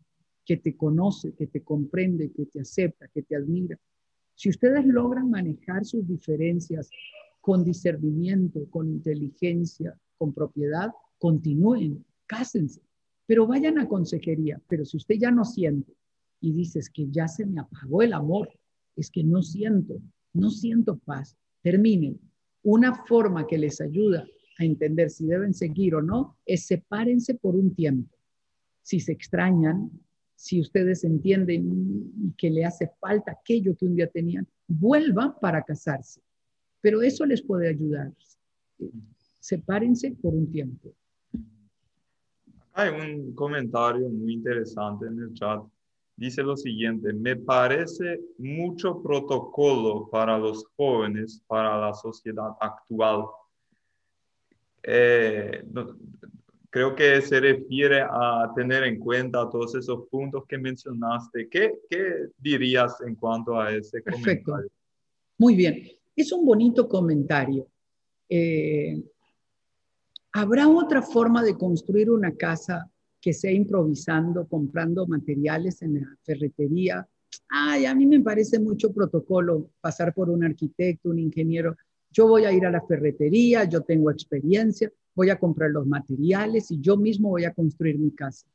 que te conoce, que te comprende, que te acepta, que te admira, si ustedes logran manejar sus diferencias con discernimiento, con inteligencia, con propiedad, continúen, cásense, pero vayan a consejería. Pero si usted ya no siente y dices que ya se me apagó el amor, es que no siento, no siento paz, terminen. Una forma que les ayuda a entender si deben seguir o no es sepárense por un tiempo. Si se extrañan, si ustedes entienden que le hace falta aquello que un día tenían, vuelvan para casarse. Pero eso les puede ayudar. Sepárense por un tiempo. Hay un comentario muy interesante en el chat. Dice lo siguiente, me parece mucho protocolo para los jóvenes, para la sociedad actual. Eh, creo que se refiere a tener en cuenta todos esos puntos que mencionaste. ¿Qué, qué dirías en cuanto a ese Perfecto. Muy bien. Es un bonito comentario. Eh, ¿Habrá otra forma de construir una casa que sea improvisando, comprando materiales en la ferretería? Ay, a mí me parece mucho protocolo pasar por un arquitecto, un ingeniero. Yo voy a ir a la ferretería, yo tengo experiencia, voy a comprar los materiales y yo mismo voy a construir mi casa.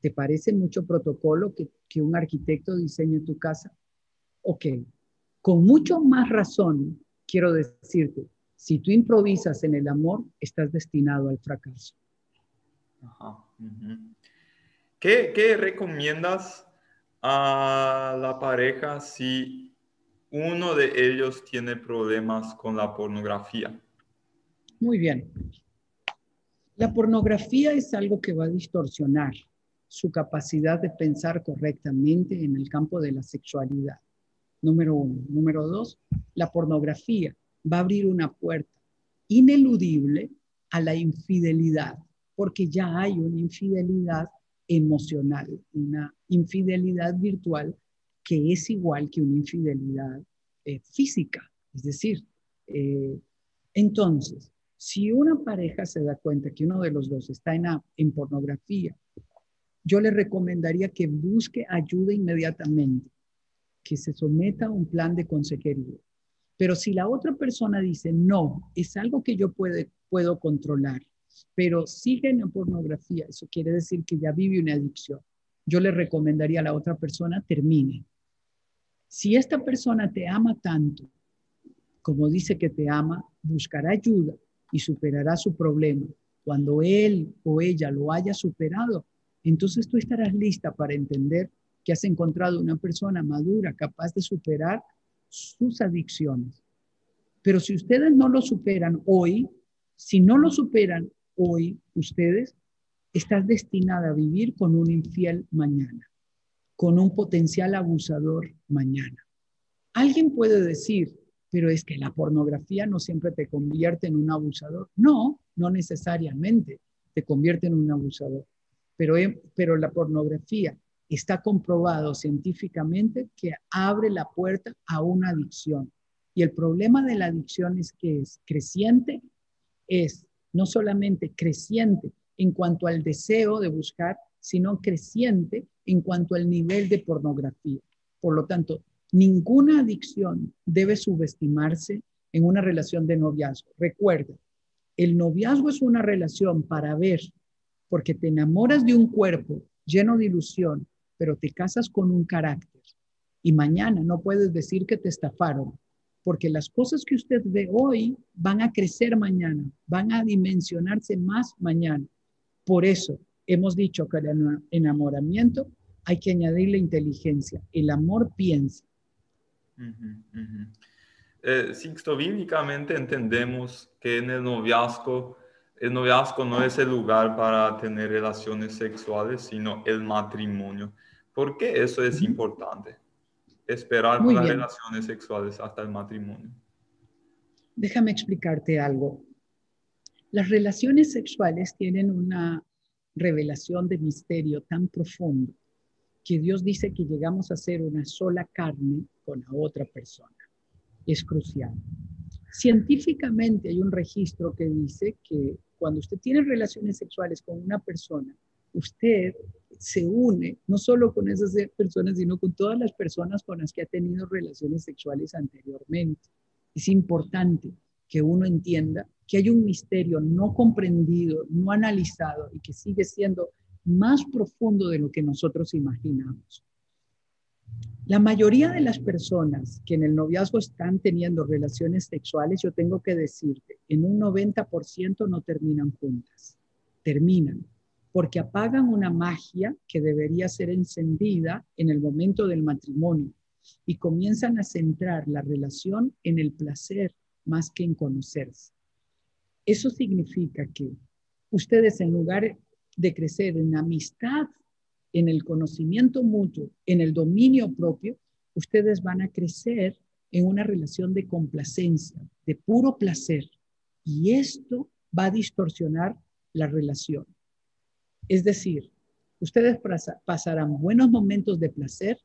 ¿Te parece mucho protocolo que, un arquitecto diseñe tu casa? Ok, con mucho más razón quiero decirte, si tú improvisas en el amor, estás destinado al fracaso. ¿Qué, ¿Qué recomiendas a la pareja si uno de ellos tiene problemas con la pornografía? Muy bien. La pornografía es algo que va a distorsionar su capacidad de pensar correctamente en el campo de la sexualidad. Número uno. Número dos, la pornografía va a abrir una puerta ineludible a la infidelidad, porque ya hay una infidelidad emocional, una infidelidad virtual que es igual que una infidelidad eh, física. Es decir, eh, entonces, si una pareja se da cuenta que uno de los dos está en, pornografía, yo le recomendaría que busque ayuda inmediatamente, que se someta a un plan de consejería. Pero si la otra persona dice, no, es algo que yo puedo controlar, pero sigue en pornografía, eso quiere decir que ya vive una adicción. Yo le recomendaría a la otra persona, termine. Si esta persona te ama tanto, como dice que te ama, buscará ayuda y superará su problema. Cuando él o ella lo haya superado, entonces tú estarás lista para entender que has encontrado una persona madura, capaz de superar sus adicciones. Pero si ustedes no lo superan hoy, si no lo superan hoy ustedes, están destinada a vivir con un infiel mañana, con un potencial abusador mañana. Alguien puede decir, pero es que la pornografía no siempre te convierte en un abusador. No, no necesariamente te convierte en un abusador. Pero, pero la pornografía está comprobado científicamente que abre la puerta a una adicción. Y el problema de la adicción es que es creciente, es no solamente creciente en cuanto al deseo de buscar, sino creciente en cuanto al nivel de pornografía. Por lo tanto, ninguna adicción debe subestimarse en una relación de noviazgo. Recuerda, el noviazgo es una relación para ver, porque te enamoras de un cuerpo lleno de ilusión, pero te casas con un carácter. Y mañana no puedes decir que te estafaron, porque las cosas que usted ve hoy van a crecer mañana, van a dimensionarse más mañana. Por eso hemos dicho que el enamoramiento hay que añadirle inteligencia. El amor piensa. Eh, Sixto, bíblicamente entendemos que en el noviazgo, el noviazgo no es el lugar para tener relaciones sexuales, sino el matrimonio. ¿Por qué eso es importante? esperar las relaciones sexuales hasta el matrimonio. Déjame explicarte algo. Las relaciones sexuales tienen una revelación de misterio tan profundo que Dios dice que llegamos a ser una sola carne con la otra persona. Es crucial. Científicamente hay un registro que dice que cuando usted tiene relaciones sexuales con una persona, usted se une no solo con esas personas, sino con todas las personas con las que ha tenido relaciones sexuales anteriormente. Es importante que uno entienda que hay un misterio no comprendido, no analizado y que sigue siendo más profundo de lo que nosotros imaginamos. La mayoría de las personas que en el noviazgo están teniendo relaciones sexuales, yo tengo que decirte, en un 90% no terminan juntas, terminan porque apagan una magia que debería ser encendida en el momento del matrimonio y comienzan a centrar la relación en el placer más que en conocerse. Eso significa que ustedes en lugar de crecer en amistad, en el conocimiento mutuo, en el dominio propio, ustedes van a crecer en una relación de complacencia, de puro placer. Y esto va a distorsionar la relación. Es decir, ustedes pasarán buenos momentos de placer,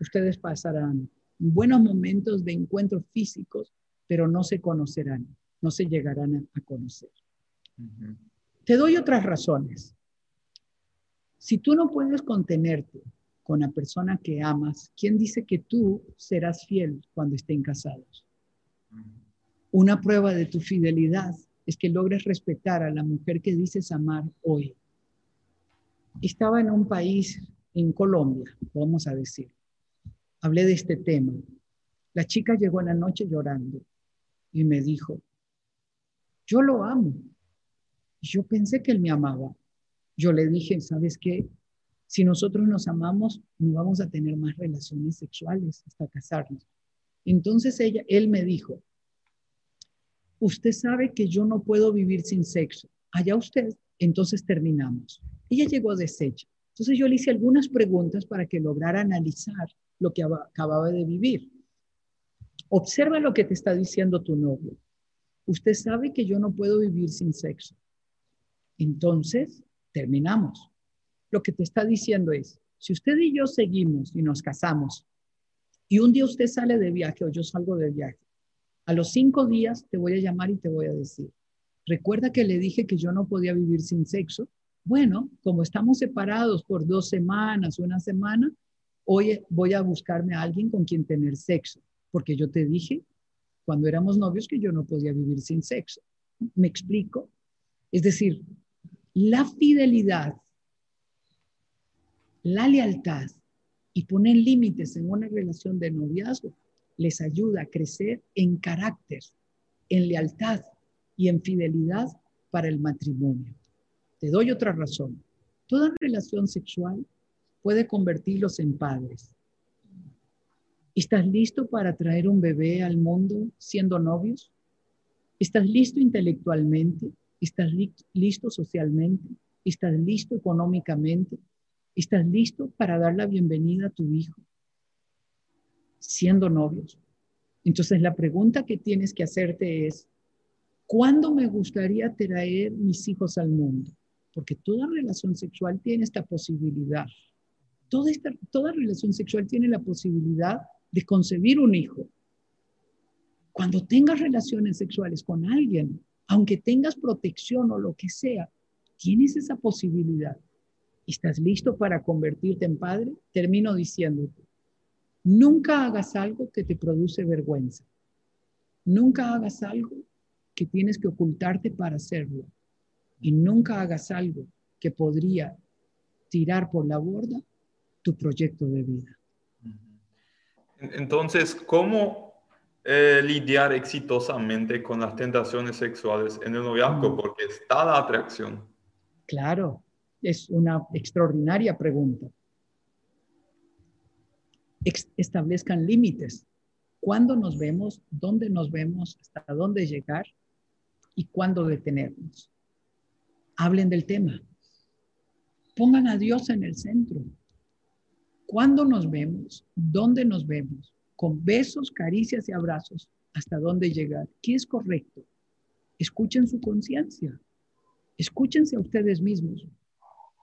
ustedes pasarán buenos momentos de encuentros físicos, pero no se conocerán, no se llegarán a, conocer. Te doy otras razones. Si tú no puedes contenerte con la persona que amas, ¿quién dice que tú serás fiel cuando estén casados? Una prueba de tu fidelidad es que logres respetar a la mujer que dices amar hoy. Estaba en un país, en Colombia, vamos a decir. Hablé de este tema. La chica llegó en la noche llorando y me dijo, yo lo amo. Yo pensé que él me amaba. Yo le dije, ¿sabes qué? Si nosotros nos amamos, no vamos a tener más relaciones sexuales hasta casarnos. Entonces ella, él me dijo, usted sabe que yo no puedo vivir sin sexo. Allá usted, entonces terminamos. Ella llegó deshecha. Entonces yo le hice algunas preguntas para que lograra analizar lo que acababa de vivir. Observa lo que te está diciendo tu novio. Usted sabe que yo no puedo vivir sin sexo. Entonces, terminamos. Lo que te está diciendo es, si usted y yo seguimos y nos casamos y un día usted sale de viaje o yo salgo de viaje, a los cinco días te voy a llamar y te voy a decir, recuerda que le dije que yo no podía vivir sin sexo. Bueno, como estamos separados por dos semanas, una semana, hoy voy a buscarme a alguien con quien tener sexo, porque yo te dije cuando éramos novios que yo no podía vivir sin sexo. ¿Me explico? Es decir, la fidelidad, la lealtad y poner límites en una relación de noviazgo les ayuda a crecer en carácter, en lealtad y en fidelidad para el matrimonio. Te doy otra razón. Toda relación sexual puede convertirlos en padres. ¿Estás listo para traer un bebé al mundo siendo novios? ¿Estás listo intelectualmente? ¿Estás listo socialmente? ¿Estás listo económicamente? ¿Estás listo para dar la bienvenida a tu hijo? Siendo novios. Entonces la pregunta que tienes que hacerte es, ¿cuándo me gustaría traer mis hijos al mundo? Porque toda relación sexual tiene esta posibilidad. Toda, esta, toda relación sexual tiene la posibilidad de concebir un hijo. Cuando tengas relaciones sexuales con alguien, aunque tengas protección o lo que sea, tienes esa posibilidad. ¿Estás listo para convertirte en padre? Termino diciéndote, nunca hagas algo que te produce vergüenza. Nunca hagas algo que tienes que ocultarte para hacerlo. Y nunca hagas algo que podría tirar por la borda tu proyecto de vida. Entonces, ¿cómo eh, lidiar exitosamente con las tentaciones sexuales en el noviazgo, mm. porque está la atracción. Claro, es una extraordinaria pregunta. establezcan límites. ¿Cuándo nos vemos? ¿Dónde nos vemos? ¿Hasta dónde llegar? ¿Y cuándo detenernos? Hablen del tema. Pongan a Dios en el centro. ¿Cuándo nos vemos? ¿Dónde nos vemos? con besos, caricias y abrazos, hasta dónde llegar. ¿Qué es correcto? Escuchen su conciencia. Escúchense a ustedes mismos.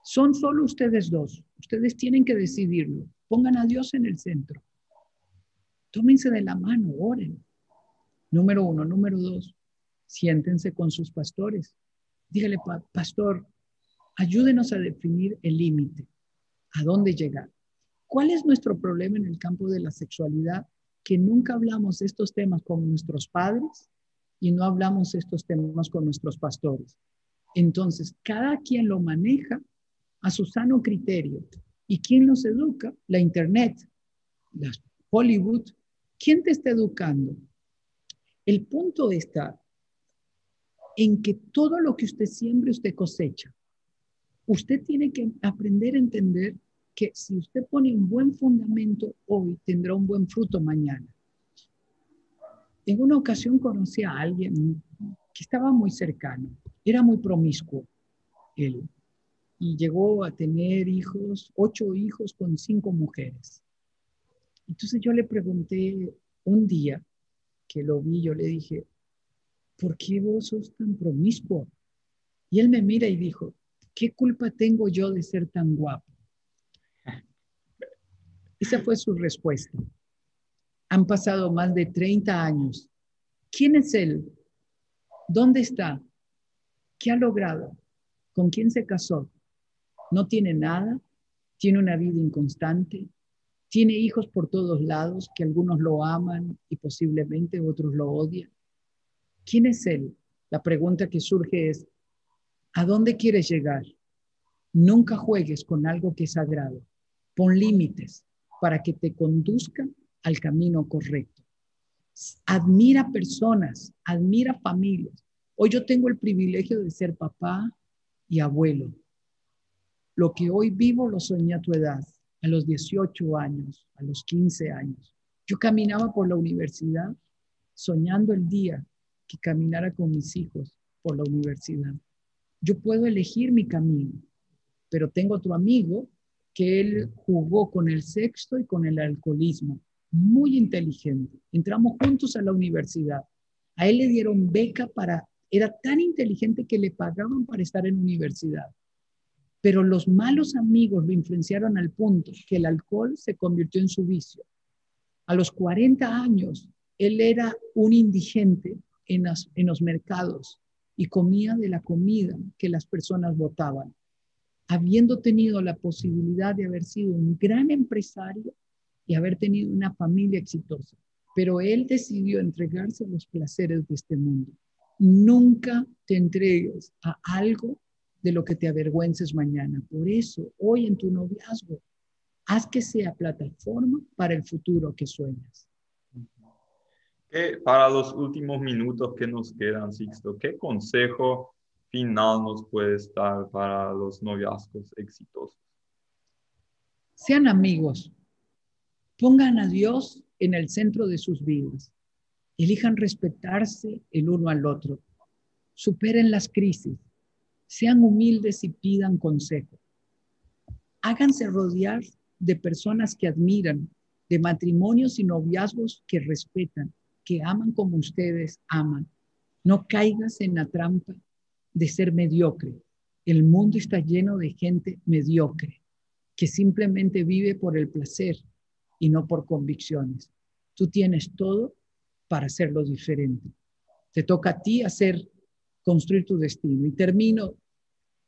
Son solo ustedes dos. Ustedes tienen que decidirlo. Pongan a Dios en el centro. Tómense de la mano, oren. Número uno. Número dos, siéntense con sus pastores. Dígale, pastor, ayúdenos a definir el límite. ¿A dónde llegar? ¿Cuál es nuestro problema en el campo de la sexualidad? Que nunca hablamos estos temas con nuestros padres y no hablamos estos temas con nuestros pastores. Entonces, cada quien lo maneja a su sano criterio. ¿Y quién los educa? La Internet, la Hollywood. ¿Quién te está educando? El punto está en que todo lo que usted siembre, usted cosecha. Usted tiene que aprender a entender que si usted pone un buen fundamento hoy, tendrá un buen fruto mañana. En una ocasión conocí a alguien que estaba muy cercano, era muy promiscuo él, y llegó a tener hijos, ocho hijos con cinco mujeres. Entonces yo le pregunté un día que lo vi, yo le dije, ¿por qué vos sos tan promiscuo? Y él me mira y dijo, ¿qué culpa tengo yo de ser tan guapo? Esa fue su respuesta. Han pasado más de 30 años. ¿Quién es él? ¿Dónde está? ¿Qué ha logrado? ¿Con quién se casó? ¿No tiene nada? ¿Tiene una vida inconstante? ¿Tiene hijos por todos lados que algunos lo aman y posiblemente otros lo odian? ¿Quién es él? La pregunta que surge es, ¿a dónde quieres llegar? Nunca juegues con algo que es sagrado. Pon límites para que te conduzca al camino correcto. Admira personas, admira familias. Hoy yo tengo el privilegio de ser papá y abuelo. Lo que hoy vivo lo soñé a tu edad, a los 18 años, a los 15 años. Yo caminaba por la universidad soñando el día que caminara con mis hijos por la universidad. Yo puedo elegir mi camino, pero tengo otro amigo que él jugó con el sexto y con el alcoholismo. Muy inteligente. Entramos juntos a la universidad. A él le dieron beca para, era tan inteligente que le pagaban para estar en universidad. Pero los malos amigos lo influenciaron al punto que el alcohol se convirtió en su vicio. A los 40 años, él era un indigente en, los mercados y comía de la comida que las personas votaban habiendo tenido la posibilidad de haber sido un gran empresario y haber tenido una familia exitosa. Pero él decidió entregarse a los placeres de este mundo. Nunca te entregues a algo de lo que te avergüences mañana. Por eso, hoy en tu noviazgo, haz que sea plataforma para el futuro que sueñas. para los últimos minutos que nos quedan, Sixto, ¿qué consejo final nos puede estar para los noviazgos exitosos? Sean amigos, pongan a Dios en el centro de sus vidas, elijan respetarse el uno al otro, superen las crisis, sean humildes y pidan consejo. Háganse rodear de personas que admiran, de matrimonios y noviazgos que respetan, que aman como ustedes aman. No caigas en la trampa de ser mediocre. El mundo está lleno de gente mediocre que simplemente vive por el placer y no por convicciones. Tú tienes todo para hacerlo diferente. Te toca a ti hacer, construir tu destino. Y termino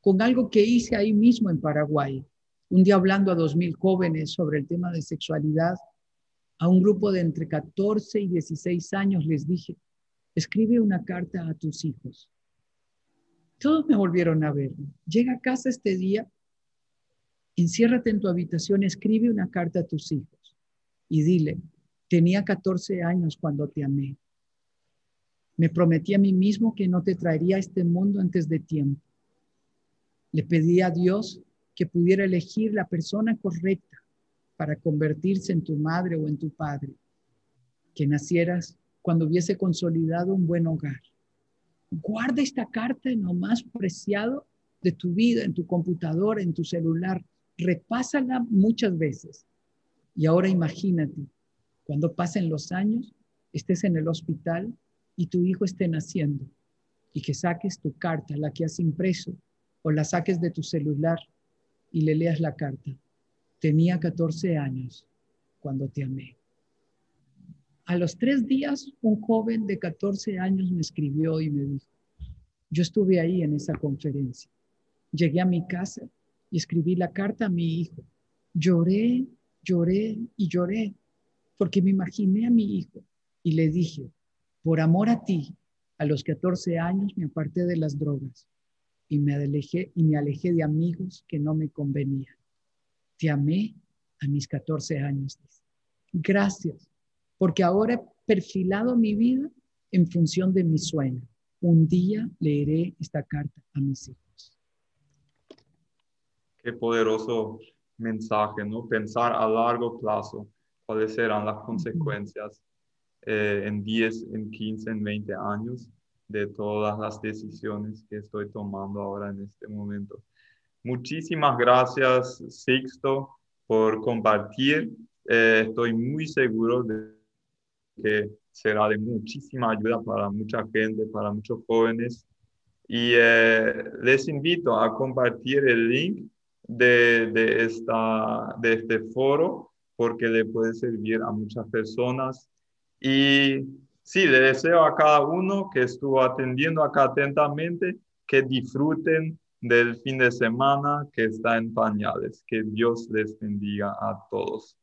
con algo que hice ahí mismo en Paraguay. Un día hablando a dos mil jóvenes sobre el tema de sexualidad, a un grupo de entre 14 y 16 años les dije, escribe una carta a tus hijos todos me volvieron a ver. Llega a casa este día, enciérrate en tu habitación, escribe una carta a tus hijos y dile, tenía 14 años cuando te amé. Me prometí a mí mismo que no te traería a este mundo antes de tiempo. Le pedí a Dios que pudiera elegir la persona correcta para convertirse en tu madre o en tu padre, que nacieras cuando hubiese consolidado un buen hogar Guarda esta carta en lo más preciado de tu vida, en tu computadora, en tu celular. Repásala muchas veces. Y ahora imagínate, cuando pasen los años, estés en el hospital y tu hijo esté naciendo y que saques tu carta, la que has impreso, o la saques de tu celular y le leas la carta. Tenía 14 años cuando te amé. A los tres días, un joven de 14 años me escribió y me dijo, yo estuve ahí en esa conferencia. Llegué a mi casa y escribí la carta a mi hijo. Lloré, lloré y lloré porque me imaginé a mi hijo y le dije, por amor a ti, a los 14 años me aparté de las drogas y me alejé y me alejé de amigos que no me convenían. Te amé a mis 14 años. Gracias porque ahora he perfilado mi vida en función de mi sueño. Un día leeré esta carta a mis hijos. Qué poderoso mensaje, ¿no? Pensar a largo plazo cuáles serán las consecuencias eh, en 10, en 15, en 20 años de todas las decisiones que estoy tomando ahora en este momento. Muchísimas gracias, Sixto, por compartir. Eh, estoy muy seguro de que será de muchísima ayuda para mucha gente, para muchos jóvenes. Y eh, les invito a compartir el link de, de, esta, de este foro porque le puede servir a muchas personas. Y sí, le deseo a cada uno que estuvo atendiendo acá atentamente que disfruten del fin de semana que está en pañales. Que Dios les bendiga a todos.